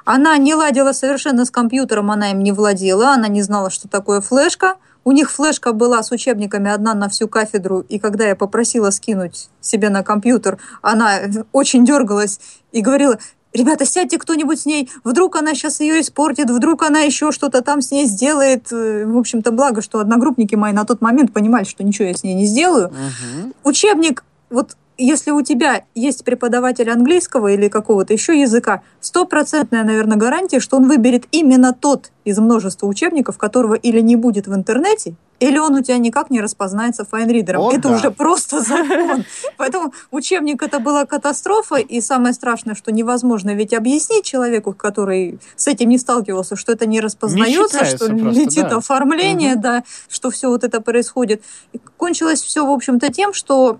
Она не ладила совершенно с компьютером, она им не владела, она не знала, что такое флешка. У них флешка была с учебниками одна на всю кафедру, и когда я попросила скинуть себе на компьютер, она очень дергалась и говорила, ребята, сядьте кто-нибудь с ней, вдруг она сейчас ее испортит, вдруг она еще что-то там с ней сделает. В общем-то, благо, что одногруппники мои на тот момент понимали, что ничего я с ней не сделаю Мгм. учебник, вот если у тебя есть преподаватель английского или какого-то еще языка, стопроцентная, наверное, гарантия, что он выберет именно тот из множества учебников, которого или не будет в интернете, или он у тебя никак не распознается файнридером. О, это да. уже просто закон. Поэтому учебник это была катастрофа, и самое страшное, что невозможно ведь объяснить человеку, который с этим не сталкивался, что это не распознается, что просто, летит да. оформление, да, что все вот это происходит. И кончилось все, в общем-то, тем, что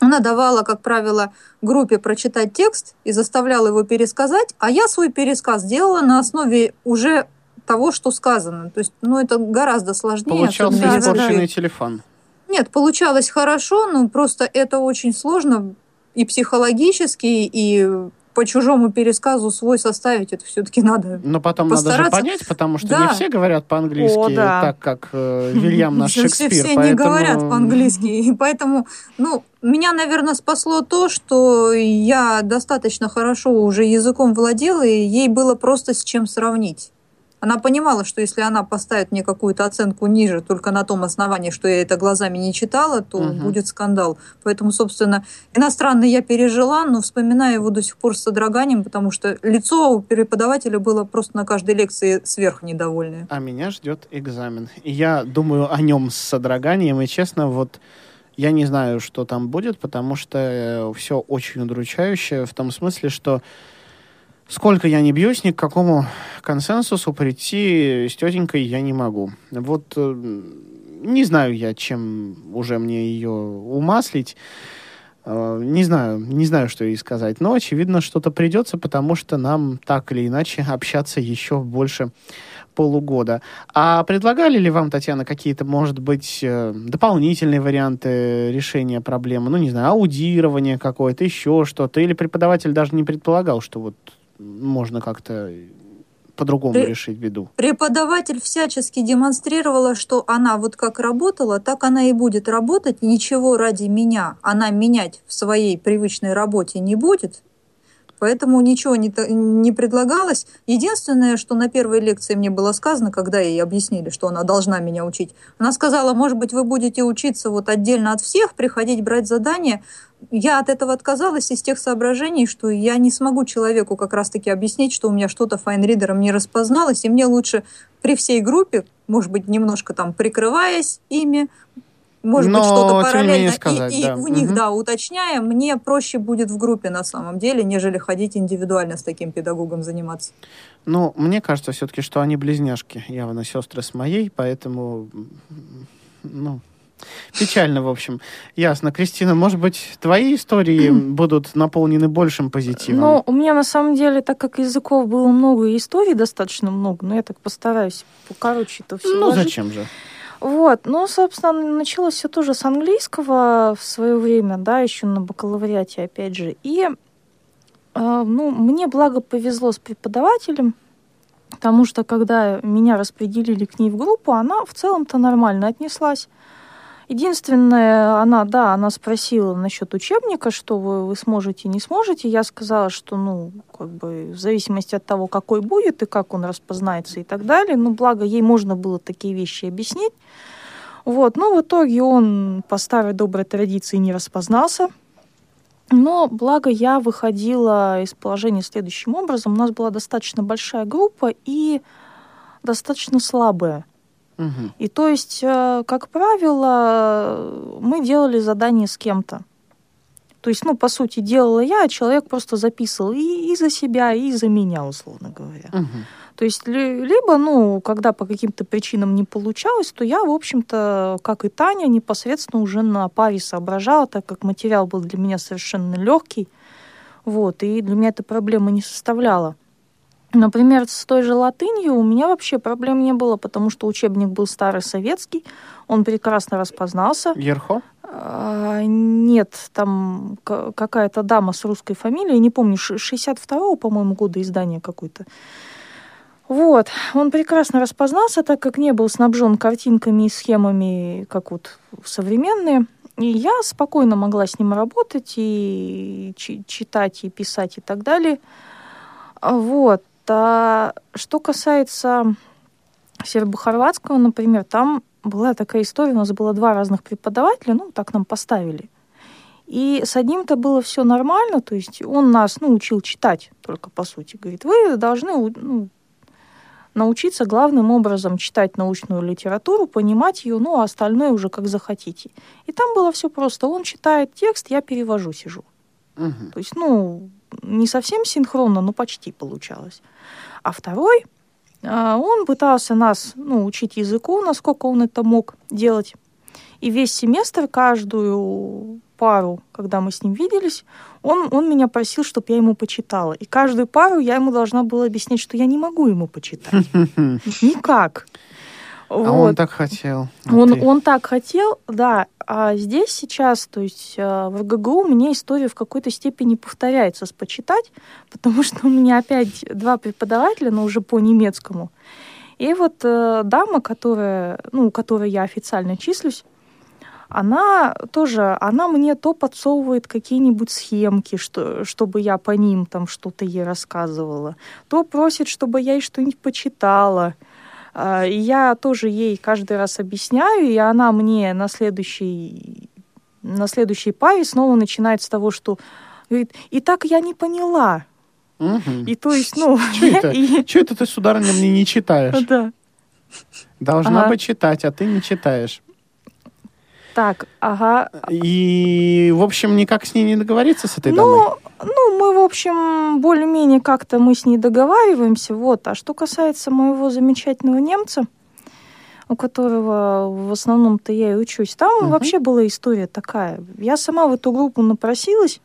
она давала, как правило, группе прочитать текст и заставляла его пересказать, а я свой пересказ делала на основе уже того, что сказано. То есть, ну, это гораздо сложнее. Получался если- испорченный телефон. Нет, получалось хорошо, но просто это очень сложно и психологически, и по чужому пересказу свой составить. Это все-таки надо Но потом надо же Постараться. понять, потому что Да. не все говорят по-английски О, да. так, как э, Вильям наш все, Шекспир. все не поэтому- говорят по-английски. И поэтому, ну, меня, наверное, спасло то, что я достаточно хорошо уже языком владела, и ей было просто с чем сравнить. Она понимала, что если она поставит мне какую-то оценку ниже только на том основании, что я это глазами не читала, то Мгм. будет скандал. Поэтому, собственно, иностранный я пережила, но вспоминаю его до сих пор с содроганием, потому что лицо у преподавателя было просто на каждой лекции сверх недовольное. А меня ждет экзамен. И я думаю о нем с содроганием, и честно, вот я не знаю, что там будет, потому что все очень удручающе в том смысле, что сколько я не бьюсь, ни к какому консенсусу прийти с тетенькой я не могу. Вот э, не знаю я, чем уже мне ее умаслить. Э, Не знаю, не знаю, что ей сказать. Но, очевидно, что-то придется, потому что нам так или иначе общаться еще больше полугода. А предлагали ли вам, Татьяна, какие-то, может быть, э, дополнительные варианты решения проблемы? Ну, не знаю, аудирование какое-то, еще что-то? Или преподаватель даже не предполагал, что вот можно как-то по-другому При- решить беду? Преподаватель всячески демонстрировала, что она вот как работала, так она и будет работать. Ничего ради меня она менять в своей привычной работе не будет. Поэтому ничего не, не предлагалось. Единственное, что на первой лекции мне было сказано, когда ей объяснили, что она должна меня учить, она сказала, может быть, вы будете учиться вот отдельно от всех, приходить брать задания. Я от этого отказалась из тех соображений, что я не смогу человеку как раз-таки объяснить, что у меня что-то файнридером не распозналось, и мне лучше при всей группе, может быть, немножко там прикрываясь ими, может Но, быть, что-то параллельно, менее, и- сказать, и, да. у них, Мгм. да, уточняя, мне проще будет в группе на самом деле, нежели ходить индивидуально с таким педагогом заниматься. Ну, мне кажется все-таки, что они близняшки, явно сестры с моей, поэтому, ну, печально, в общем. Ясно. Кристина, может быть, твои истории будут наполнены большим позитивом? Ну, у меня на самом деле, так как языков было много и историй достаточно много, но я так постараюсь покороче это все Ну, зачем же? Вот, ну, собственно, началось все тоже с английского в свое время, да, еще на бакалавриате, опять же. И, э, ну, мне, благо, повезло с преподавателем, потому что, когда меня распределили к ней в группу, она в целом-то нормально отнеслась. Единственное, она, да, она спросила насчет учебника, что вы, вы сможете, не сможете. Я сказала, что, ну, как бы, в зависимости от того, какой будет и как он распознается и так далее. Ну, благо, ей можно было такие вещи объяснить. Вот, но в итоге он по старой доброй традиции не распознался. Но благо я выходила из положения следующим образом. У нас была достаточно большая группа и достаточно слабая. Мгм. И то есть, э, как правило, мы делали задание с кем-то. То есть, ну, по сути, делала я, а человек просто записывал и, и за себя, и за меня, условно говоря. Мгм. То есть ли- либо, ну, когда по каким-то причинам не получалось, то я, в общем-то, как и Таня, непосредственно уже на паре соображала, так как материал был для меня совершенно легкий. Вот, и для меня это проблема не составляла. Например, с той же латынью у меня вообще проблем не было, потому что учебник был старый советский, он прекрасно распознался. Ерхо? А, нет, там ка- какая-то дама с русской фамилией, не помню, ш- 62-го, по-моему, года издания какой-то. Вот, он прекрасно распознался, так как не был снабжен картинками и схемами, как вот современные. И я спокойно могла с ним работать и чи- читать, и писать, и так далее. Вот. А что касается сербо-хорватского, например, там была такая история, у нас было два разных преподавателя, ну, так нам поставили. И с одним-то было все нормально, то есть он нас, ну, учил читать только, по сути. Говорит, вы должны ну, научиться главным образом читать научную литературу, понимать ее, ну, а остальное уже как захотите. И там было все просто. Он читает текст, я перевожу, сижу. Мгм. То есть, ну, не совсем синхронно, но почти получалось. А второй, а, он пытался нас ну, учить языку, насколько он это мог делать. И весь семестр, каждую пару, когда мы с ним виделись, он, он меня просил, чтобы я ему почитала. И каждую пару я ему должна была объяснять, что я не могу ему почитать. Никак. А Вот. он так хотел. а Он, ты? он так хотел, да. А здесь сейчас, то есть э, в РГГУ у меня история в какой-то степени повторяется с почитать, потому что у меня опять два преподавателя, но уже по немецкому. И вот э, дама, которая, ну, которой я официально числюсь, она тоже, она мне то подсовывает какие-нибудь схемки, что, чтобы я по ним там что-то ей рассказывала, то просит, чтобы я ей что-нибудь почитала. А, Я тоже ей каждый раз объясняю, и она мне на следующей, на следующей паре снова начинает с того, что говорит, и так я не поняла. Мгм. И то есть, ну... Чё это? и- Чё это ты, сударыня, мне не читаешь? Да. Должна Ага. бы читать, а ты не читаешь. Так, ага. И, в общем, никак с ней не договориться с этой дамой? Ну, ну, мы, в общем, более-менее как-то мы с ней договариваемся. Вот. А что касается моего замечательного немца, у которого в основном-то я и учусь, там Мгм. вообще была история такая. Я сама в эту группу напросилась,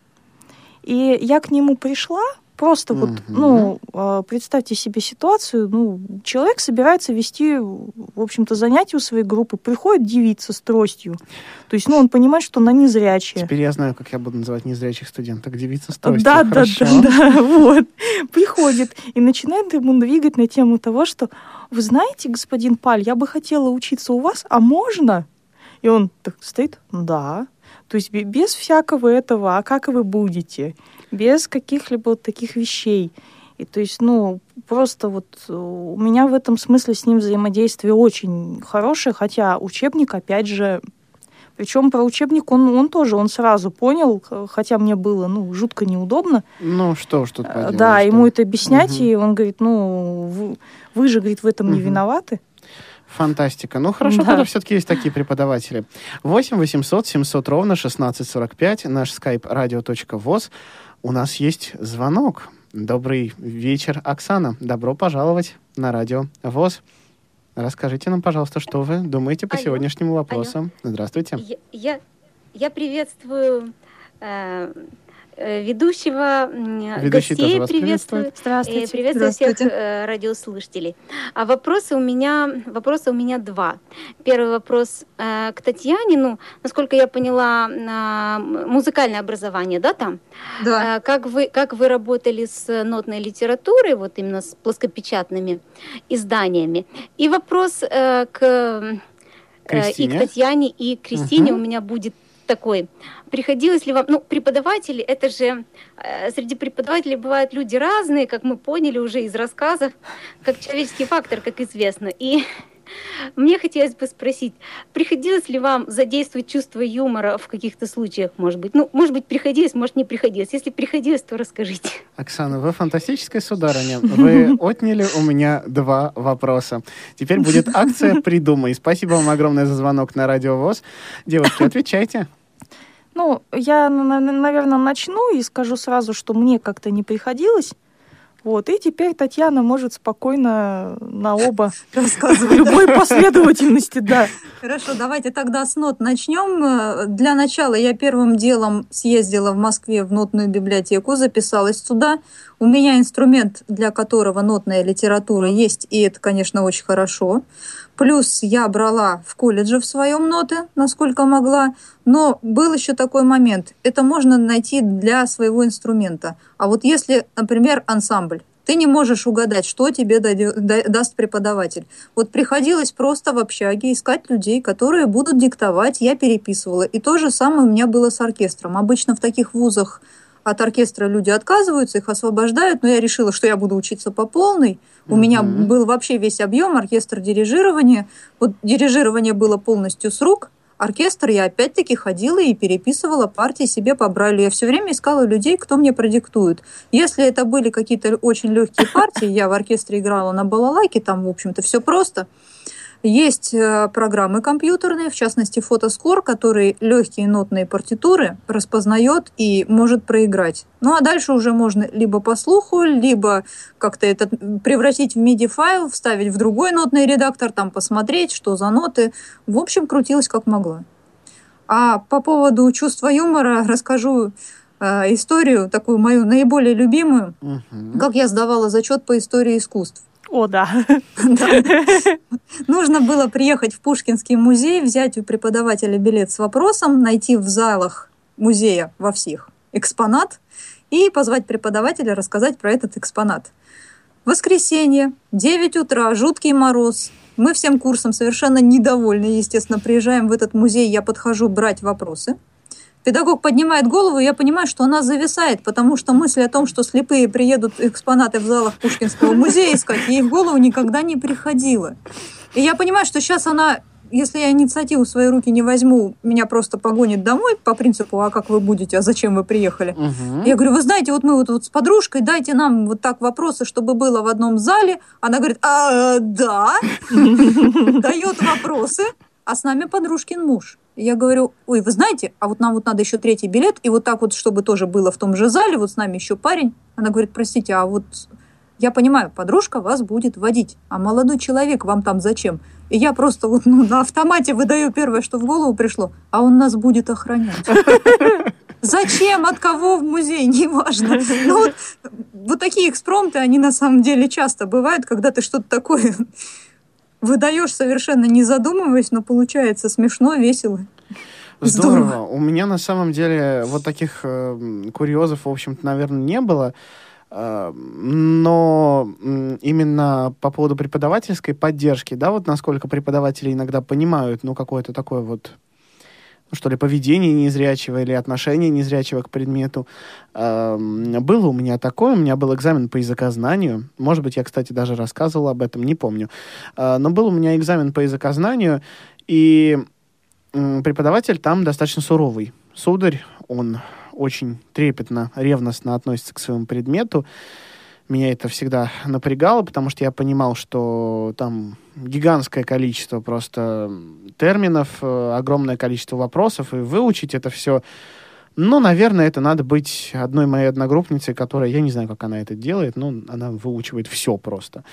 и я к нему пришла, просто вот, ну, а, представьте себе ситуацию, ну, человек собирается вести, в общем-то, занятия у своей группы, приходит девица с тростью, то есть, ну, он понимает, что она незрячая. Теперь я знаю, как я буду называть незрячих студенток. Девица с тростью. Да, да, да, да, вот. Приходит и начинает ему двигать на тему того, что вы знаете, господин Паль, я бы хотела учиться у вас, а можно? И он так стоит, да. То есть бе- без всякого этого, а как вы будете? Без каких-либо вот таких вещей. И то есть, ну, просто вот э, у меня в этом смысле с ним взаимодействие очень хорошее, хотя учебник, опять же, причем про учебник он, он тоже, он сразу понял, хотя мне было, ну, жутко неудобно. Ну, что ж тут Э, поделаешь, Да, да. ему это объяснять, Мгм. и он говорит, ну, вы, вы же, говорит, в этом не Мгм. виноваты. Фантастика. Ну, хорошо, Да. когда все-таки есть такие преподаватели. 8 800 700 ровно 1645, наш skype radio.voz. У нас есть звонок. Добрый вечер, Оксана. Добро пожаловать на радио ВОЗ. Расскажите нам, пожалуйста, что вы думаете по Алло. сегодняшнему вопросу. Здравствуйте. Я, я, я приветствую э, ведущего, м, Ведущий тоже гостей вас приветствую. Здравствуйте. приветствую всех Здравствуйте. э, радиослушателей. А вопросы у меня, вопросы у меня два. Первый вопрос э, к Татьяне. Ну, насколько я поняла, музыкальное образование, да, там? Да. Как вы, как вы работали с нотной литературой, вот именно с плоскопечатными изданиями? И вопрос э, к э, и Кристине. к Татьяне, и к Кристине Мгм. у меня будет такой. Приходилось ли вам, ну, преподаватели, это же э, среди преподавателей бывают люди разные, как мы поняли уже из рассказов, как человеческий фактор, как известно. И мне хотелось бы спросить, приходилось ли вам задействовать чувство юмора в каких-то случаях, может быть? Ну, может быть, приходилось, может, не приходилось. Если приходилось, то расскажите. Оксана, вы фантастическая сударыня. Вы отняли у меня два вопроса. Теперь будет акция «Придумай». Спасибо вам огромное за звонок на Радио ВОЗ. Девушки, отвечайте. Ну, я, наверное, начну и скажу сразу, что мне как-то не приходилось. Вот, и теперь Татьяна может спокойно на оба в Рассказывай. любой последовательности, да. Хорошо, давайте тогда с нот начнем. Э, Для начала я первым делом съездила в Москве в нотную библиотеку, записалась туда. У меня инструмент, для которого нотная литература есть, и это, конечно, очень хорошо. Плюс я брала в колледже в своем ноты, насколько могла. Но был еще такой момент. Это можно найти для своего инструмента. А вот если, например, ансамбль, ты не можешь угадать, что тебе даст преподаватель. Вот приходилось просто в общаге искать людей, которые будут диктовать, я переписывала. И то же самое у меня было с оркестром. Обычно в таких вузах от оркестра люди отказываются, их освобождают, но я решила, что я буду учиться по полной. У меня Мгм. был вообще весь объем, оркестр дирижирования. Вот дирижирование было полностью с рук, оркестр я опять-таки ходила и переписывала партии себе по Брайлю. Я все время искала людей, кто мне продиктует. Если это были какие-то очень легкие партии, я в оркестре играла на балалайке, там, в общем-то, все просто. Есть э, программы компьютерные, в частности фотоскор, который легкие нотные партитуры распознает и может проиграть. Ну а дальше уже можно либо по слуху, либо как-то это превратить в MIDI-файл, вставить в другой нотный редактор, там посмотреть, что за ноты. В общем, крутилась как могла. А по поводу чувства юмора расскажу э, историю, такую мою наиболее любимую, Мгм. как я сдавала зачет по истории искусств. О, да. Нужно было приехать в Пушкинский музей, взять у преподавателя билет с вопросом, найти в залах музея во всех экспонат и позвать преподавателя рассказать про этот экспонат. Воскресенье, 9 утра, жуткий мороз. Мы всем курсом совершенно недовольны, естественно, приезжаем в этот музей, я подхожу брать вопросы. Педагог поднимает голову, и я понимаю, что она зависает, потому что мысль о том, что слепые приедут экспонаты в залах Пушкинского музея искать, ей в голову никогда не приходила. И я понимаю, что сейчас она, если я инициативу в свои руки не возьму, меня просто погонит домой по принципу, а как вы будете, а зачем вы приехали? Мгм. Я говорю, вы знаете, вот мы вот, вот с подружкой, дайте нам вот так вопросы, чтобы было в одном зале. Она говорит, а, да, дает вопросы, а с нами подружкин муж. Я говорю, ой, вы знаете, а вот нам вот надо еще третий билет, и вот так вот, чтобы тоже было в том же зале, вот с нами еще парень. Она говорит, простите, а вот я понимаю, подружка вас будет водить, а молодой человек вам там зачем? И я просто вот ну, на автомате выдаю первое, что в голову пришло, а он нас будет охранять. Зачем, от кого в музей, неважно. Ну вот, вот такие экспромты, они на самом деле часто бывают, когда ты что-то такое выдаешь совершенно не задумываясь, но получается смешно, весело. Здорово. Здорово. У меня на самом деле вот таких э, курьезов, в общем-то, наверное, не было. Э, но именно по поводу преподавательской поддержки, да, вот насколько преподаватели иногда понимают, ну, какое-то такое вот что ли, поведение незрячего или отношение незрячего к предмету. Эм, Было у меня такое, у меня был экзамен по языкознанию. Может быть, я, кстати, даже рассказывал об этом, не помню. Э, Но был у меня экзамен по языкознанию, и преподаватель там достаточно суровый. Сударь, он очень трепетно, ревностно относится к своему предмету. Меня это всегда напрягало, потому что я понимал, что там гигантское количество просто терминов, э, огромное количество вопросов, и выучить это все, ну, наверное, это надо быть одной моей одногруппницей, которая, я не знаю, как она это делает, но она выучивает все просто.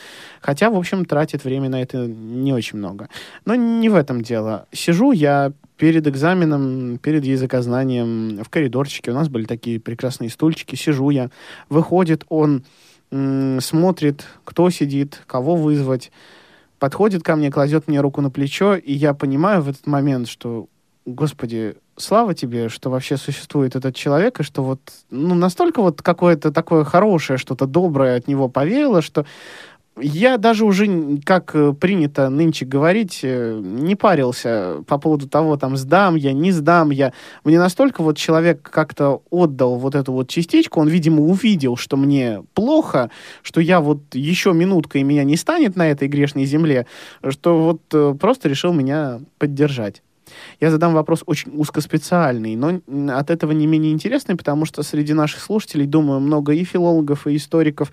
Хотя, в общем, тратит время на это не очень много. Но не в этом дело. Сижу я перед экзаменом, перед языкознанием в коридорчике. У нас были такие прекрасные стульчики. Сижу я. Выходит он, смотрит, кто сидит, кого вызвать. Подходит ко мне, кладет мне руку на плечо, и я понимаю в этот момент, что, господи, слава тебе, что вообще существует этот человек, и что вот, ну, настолько вот какое-то такое хорошее, что-то доброе от него повеяло, что я даже уже, как э, принято нынче говорить, э, не парился по поводу того, там, сдам я, не сдам я. Мне настолько вот человек как-то отдал вот эту вот частичку, он, видимо, увидел, что мне плохо, что я вот еще минутка, и меня не станет на этой грешной земле, что вот э, просто решил меня поддержать. Я задам вопрос очень узкоспециальный, но от этого не менее интересный, потому что среди наших слушателей, думаю, много и филологов, и историков,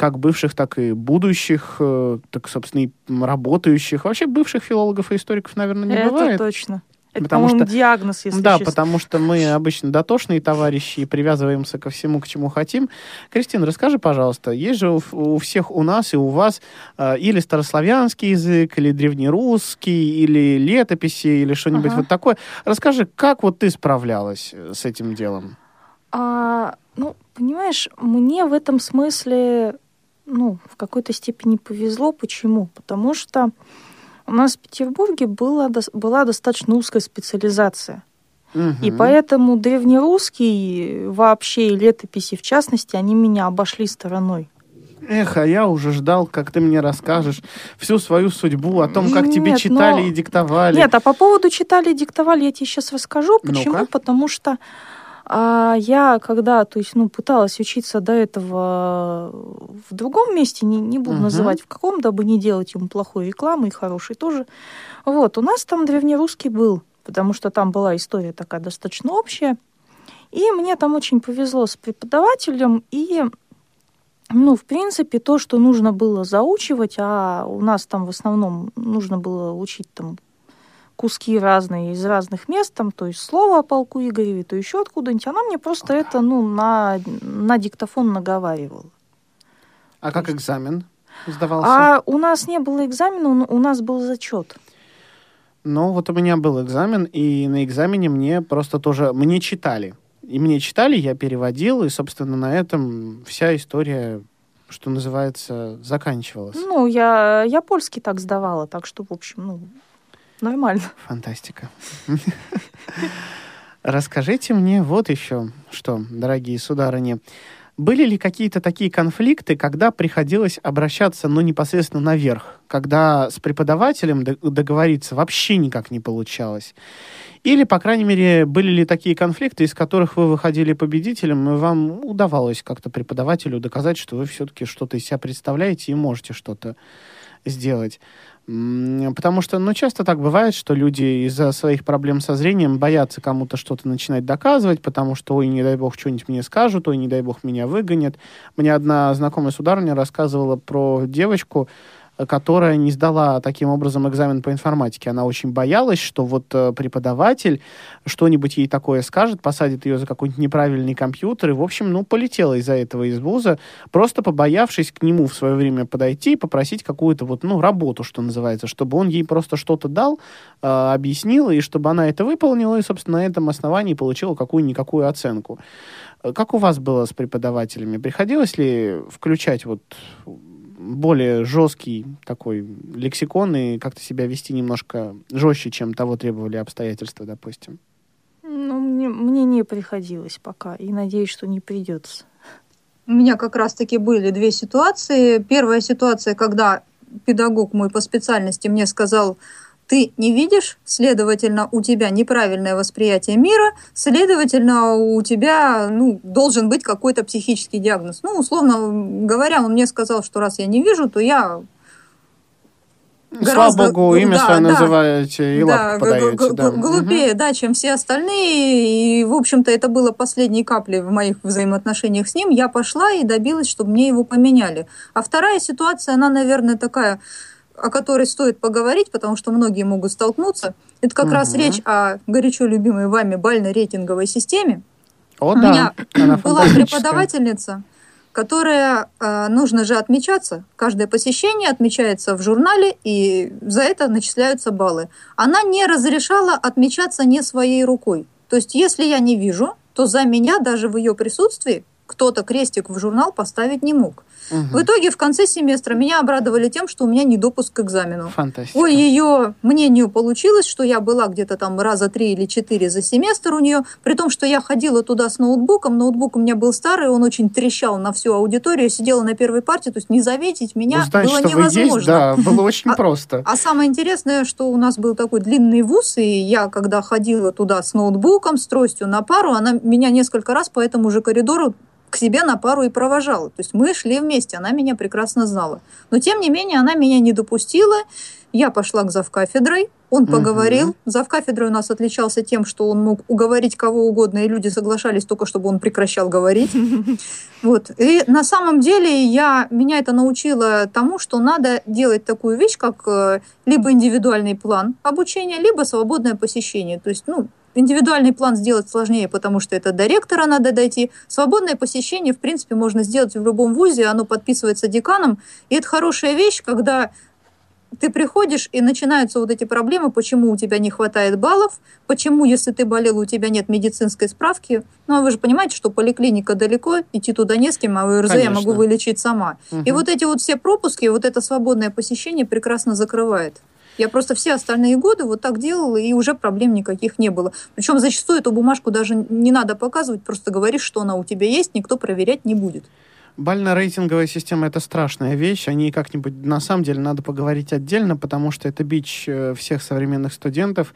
как бывших, так и будущих, э, так, собственно, и работающих. Вообще бывших филологов и историков, наверное, не Это бывает. точно. Это, Потому что- диагноз, если да, честно. потому что мы обычно дотошные товарищи и привязываемся ко всему, к чему хотим. Кристина, расскажи, пожалуйста, есть же у, у всех у нас и у вас э, или старославянский язык, или древнерусский, или летописи, или что-нибудь Ага. вот такое. Расскажи, как вот ты справлялась э, с этим делом? А, ну, понимаешь, мне в этом смысле, ну, в какой-то степени повезло. Почему? Потому что у нас в Петербурге была, была достаточно узкая специализация. И Мгм. поэтому древнерусский вообще и летописи, в частности, они меня обошли стороной. Эх, а я уже ждал, как ты мне расскажешь всю свою судьбу о том, как тебе Нет, читали но- и диктовали. Нет, а по поводу читали и диктовали я тебе сейчас расскажу. Почему? Ну-ка. Потому что а, я, когда, то есть, ну, пыталась учиться до этого в другом месте, не, не буду Мгм. называть в каком, дабы не делать ему плохой рекламы и хорошей тоже. Вот, у нас там древнерусский был, потому что там была история такая достаточно общая. И мне там очень повезло с преподавателем, и ну, в принципе, то, что нужно было заучивать, а у нас там в основном нужно было учить там куски разные из разных мест, там, то есть слово о полку Игореве, то еще откуда-нибудь, она мне просто это, ну, на, на диктофон наговаривала. А как экзамен сдавался? А у нас не было экзамена, у у нас был зачет. Ну, вот у меня был экзамен, и на экзамене мне просто тоже... Мне читали. И мне читали, я переводил, и, собственно, на этом вся история, что называется, заканчивалась. Ну, я, я польский так сдавала, так что, в общем, ну, нормально. Фантастика. Расскажите мне вот еще что, дорогие сударыни. Были ли какие-то такие конфликты, когда приходилось обращаться, ну, непосредственно наверх, когда с преподавателем договориться вообще никак не получалось? Или, по крайней мере, были ли такие конфликты, из которых вы выходили победителем, и вам удавалось как-то преподавателю доказать, что вы все-таки что-то из себя представляете и можете что-то сделать? Потому что, ну, часто так бывает, что люди из-за своих проблем со зрением боятся кому-то что-то начинать доказывать, потому что, ой, не дай бог, что-нибудь мне скажут, ой, не дай бог, меня выгонят. Мне одна знакомая сударыня рассказывала про девочку, которая не сдала таким образом экзамен по информатике. Она очень боялась, что вот э, преподаватель что-нибудь ей такое скажет, посадит ее за какой-нибудь неправильный компьютер, и, в общем, ну, полетела из-за этого из вуза, просто побоявшись к нему в свое время подойти и попросить какую-то вот, ну, работу, что называется, чтобы он ей просто что-то дал, э, объяснил, и чтобы она это выполнила, и, собственно, на этом основании получила какую-никакую оценку. Э, Как у вас было с преподавателями? Приходилось ли включать вот более жесткий такой лексикон и как-то себя вести немножко жестче, чем того требовали обстоятельства, допустим? Ну, мне, мне не приходилось пока, и надеюсь, что не придется. У меня как раз-таки были две ситуации. Первая ситуация, когда педагог мой по специальности мне сказал, ты не видишь, следовательно, у тебя неправильное восприятие мира, следовательно, у тебя ну, должен быть какой-то психический диагноз. Ну, условно говоря, он мне сказал, что раз я не вижу, то я Гораздо- Слава богу, имя да, свое да. называете и да, подаете. да. глупее, да, чем все остальные. И, в общем-то, это было последней каплей в моих взаимоотношениях с ним. Я пошла и добилась, чтобы мне его поменяли. А вторая ситуация, она, наверное, такая, о которой стоит поговорить, потому что многие могут столкнуться. Это как раз Мгм. речь о горячо любимой вами бально-рейтинговой системе. О, У да, меня она была преподавательница, которая, э, нужно же отмечаться. Каждое посещение отмечается в журнале, и за это начисляются баллы. Она не разрешала отмечаться не своей рукой. То есть, если я не вижу, то за меня даже в ее присутствии кто-то крестик в журнал поставить не мог. Мгм. В итоге в конце семестра меня обрадовали тем, что у меня не допуск к экзамену. Фантастика. По ее мнению получилось, что я была где-то там раза три или четыре за семестр у нее, при том, что я ходила туда с ноутбуком. Ноутбук у меня был старый, он очень трещал на всю аудиторию, сидела на первой партии, то есть не заметить меня Узнать, было что вы невозможно. есть, да, было очень А- просто. А самое интересное, что у нас был такой длинный вуз, и я, когда ходила туда с ноутбуком, с тростью на пару, она меня несколько раз по этому же коридору к себе на пару и провожала. То есть мы шли вместе, она меня прекрасно знала. Но тем не менее она меня не допустила. Я пошла к завкафедрой, он поговорил. Угу. Завкафедрой у нас отличался тем, что он мог уговорить кого угодно, и люди соглашались только, чтобы он прекращал говорить. Вот. И на самом деле я, меня это научило тому, что надо делать такую вещь, как э, либо индивидуальный план обучения, либо свободное посещение. То есть, ну, Индивидуальный план сделать сложнее, потому что это до ректора надо дойти. Свободное посещение, в принципе, можно сделать в любом вузе, оно подписывается деканом. И это хорошая вещь, когда ты приходишь, и начинаются вот эти проблемы, почему у тебя не хватает баллов, почему, если ты болел, у тебя нет медицинской справки. Ну, а вы же понимаете, что поликлиника далеко, идти туда не с кем, а ОРЗ Конечно. я могу вылечить сама. Угу. И вот эти вот все пропуски, вот это свободное посещение прекрасно закрывает. Я просто все остальные годы вот так делала, и уже проблем никаких не было. Причем зачастую эту бумажку даже не надо показывать, просто говоришь, что она у тебя есть, никто проверять не будет. Бально-рейтинговая система — это страшная вещь. О ней как-нибудь, на самом деле, надо поговорить отдельно, потому что это бич э, всех современных студентов.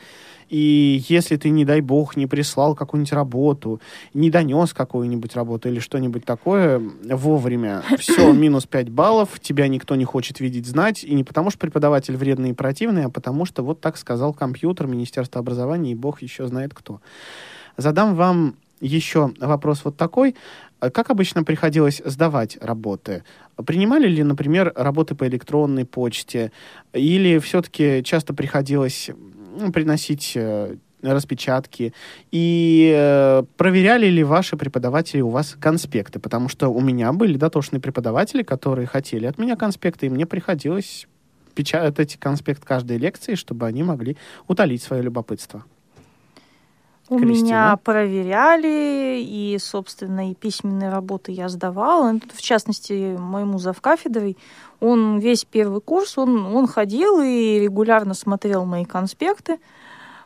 И если ты, не дай бог, не прислал какую-нибудь работу, не донес какую-нибудь работу или что-нибудь такое вовремя, все, минус 5 баллов, тебя никто не хочет видеть, знать. И не потому, что преподаватель вредный и противный, а потому что вот так сказал компьютер, Министерство образования и бог еще знает кто. Задам вам еще вопрос вот такой. А как обычно приходилось сдавать работы? Принимали ли, например, работы по электронной почте? Или все-таки часто приходилось приносить э, распечатки и э, проверяли ли ваши преподаватели у вас конспекты, потому что у меня были дотошные преподаватели, которые хотели от меня конспекты, и мне приходилось печатать конспект каждой лекции, чтобы они могли утолить свое любопытство. У Кристина. меня проверяли, и, собственно, и письменные работы я сдавала. В частности, моему завкафедрой, он весь первый курс, он, он ходил и регулярно смотрел мои конспекты.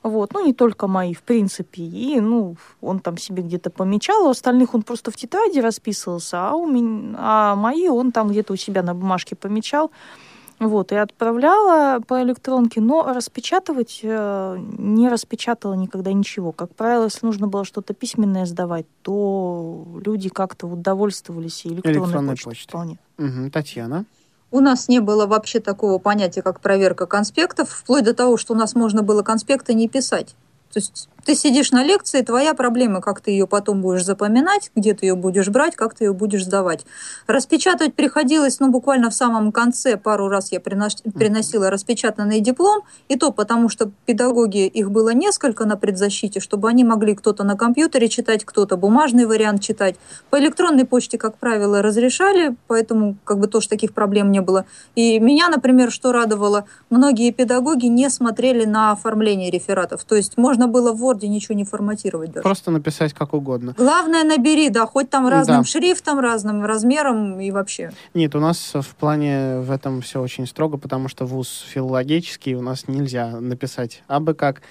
Вот, ну, не только мои, в принципе. И, ну, он там себе где-то помечал, у остальных он просто в тетради расписывался, а, у меня, а мои он там где-то у себя на бумажке помечал. Вот, и отправляла по электронке, но распечатывать э, не распечатала никогда ничего. Как правило, если нужно было что-то письменное сдавать, то люди как-то вот довольствовались и электронной, электронной почтой. почтой. Вполне. Угу. Татьяна? У нас не было вообще такого понятия, как проверка конспектов, вплоть до того, что у нас можно было конспекты не писать. То есть ты сидишь на лекции, твоя проблема, как ты ее потом будешь запоминать, где ты ее будешь брать, как ты ее будешь сдавать. Распечатывать приходилось, ну, буквально в самом конце, пару раз я приносила распечатанный диплом, и то потому, что педагоги, их было несколько на предзащите, чтобы они могли кто-то на компьютере читать, кто-то бумажный вариант читать. По электронной почте, как правило, разрешали, поэтому как бы тоже таких проблем не было. И меня, например, что радовало, многие педагоги не смотрели на оформление рефератов. То есть можно было в Word Word ничего не форматировать даже. Просто написать как угодно. Главное, набери, да, хоть там разным да. шрифтом, разным размером и вообще. Нет, у нас в плане в этом все очень строго, потому что вуз филологический, у нас нельзя написать абы как.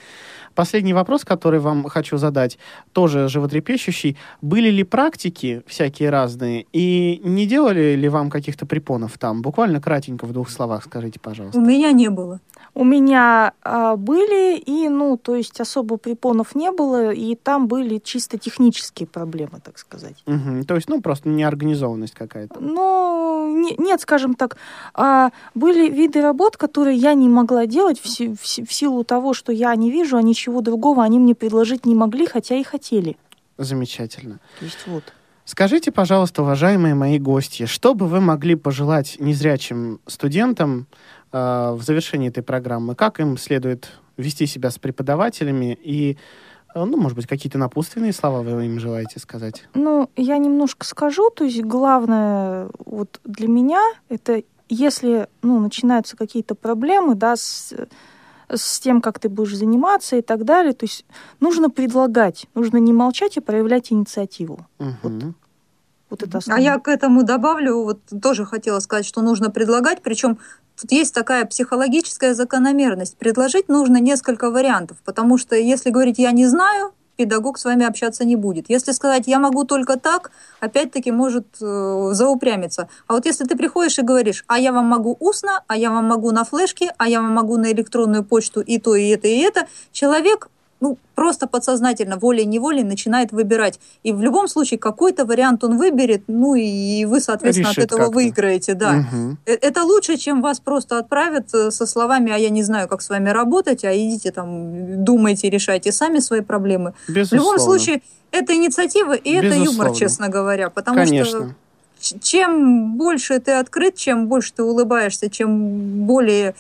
Последний вопрос, который вам хочу задать, тоже животрепещущий. Были ли практики всякие разные, и не делали ли вам каких-то препонов там? Буквально кратенько в двух словах скажите, пожалуйста. У меня не было. У меня а, были, и, ну, то есть особо препонов не было, и там были чисто технические проблемы, так сказать. Угу. То есть, ну, просто неорганизованность какая-то. Ну, не, нет, скажем так, а, были виды работ, которые я не могла делать в, в, в силу того, что я не вижу, а ничего другого они мне предложить не могли, хотя и хотели. Замечательно. То есть вот. Скажите, пожалуйста, уважаемые мои гости, что бы вы могли пожелать незрячим студентам Э, в завершении этой программы, как им следует вести себя с преподавателями и э, ну, может быть, какие-то напутственные слова вы им желаете сказать? Ну, я немножко скажу. То есть главное вот для меня это если ну, начинаются какие-то проблемы, да, с, с тем, как ты будешь заниматься и так далее, то есть нужно предлагать, нужно не молчать и проявлять инициативу. Угу. Вот. Вот это а я к этому добавлю, вот тоже хотела сказать, что нужно предлагать, причем Тут есть такая психологическая закономерность. Предложить нужно несколько вариантов, потому что если говорить «я не знаю», педагог с вами общаться не будет. Если сказать «я могу только так», опять-таки может э, заупрямиться. А вот если ты приходишь и говоришь «а я вам могу устно», «а я вам могу на флешке», «а я вам могу на электронную почту и то, и это, и это», человек ну, просто подсознательно, волей-неволей начинает выбирать. И в любом случае какой-то вариант он выберет, ну и вы, соответственно, Решит от этого выиграете. Да. Угу. Это лучше, чем вас просто отправят э, со словами, а я не знаю, как с вами работать, а идите там, думайте, решайте сами свои проблемы. Безусловно. В любом случае, это инициатива, и Безусловно. это юмор, честно говоря. Потому Конечно. что чем больше ты открыт, чем больше ты улыбаешься, чем более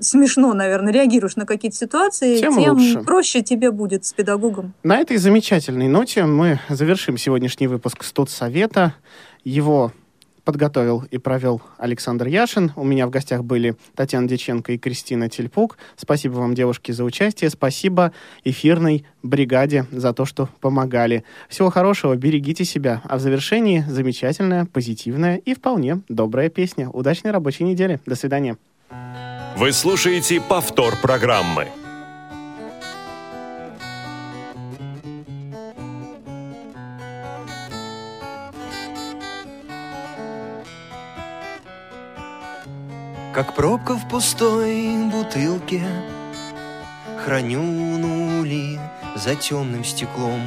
смешно, наверное, реагируешь на какие-то ситуации, тем, тем лучше. проще тебе будет с педагогом. На этой замечательной ноте мы завершим сегодняшний выпуск Студсовета. Его подготовил и провел Александр Яшин. У меня в гостях были Татьяна Деченко и Кристина Тельпук. Спасибо вам, девушки, за участие. Спасибо эфирной бригаде за то, что помогали. Всего хорошего, берегите себя. А в завершении замечательная, позитивная и вполне добрая песня. Удачной рабочей недели. До свидания. Вы слушаете повтор программы. Как пробка в пустой бутылке. Храню нули за темным стеклом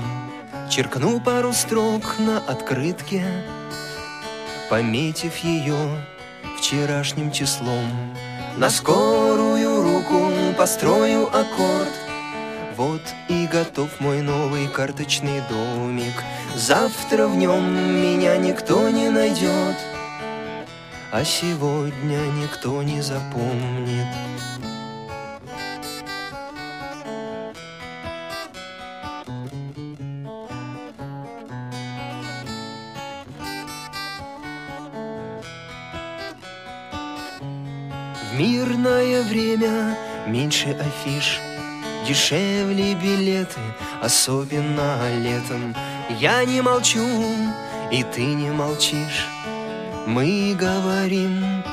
Черкну пару строк на открытке Пометив ее вчерашним числом. На скорую руку построю аккорд. Вот и готов мой новый карточный домик. Завтра в нем меня никто не найдет а сегодня никто не запомнит. В мирное время меньше афиш, дешевле билеты, особенно летом. Я не молчу, и ты не молчишь. Мы говорим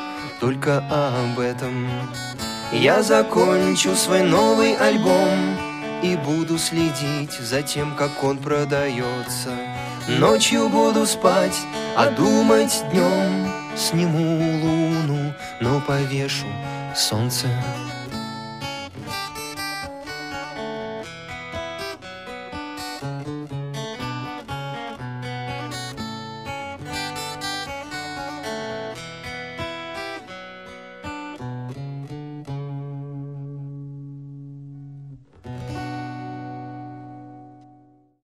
только об этом. Я закончу свой новый альбом и буду следить за тем, как он продается. Ночью буду спать, а думать днем Сниму луну, но повешу солнце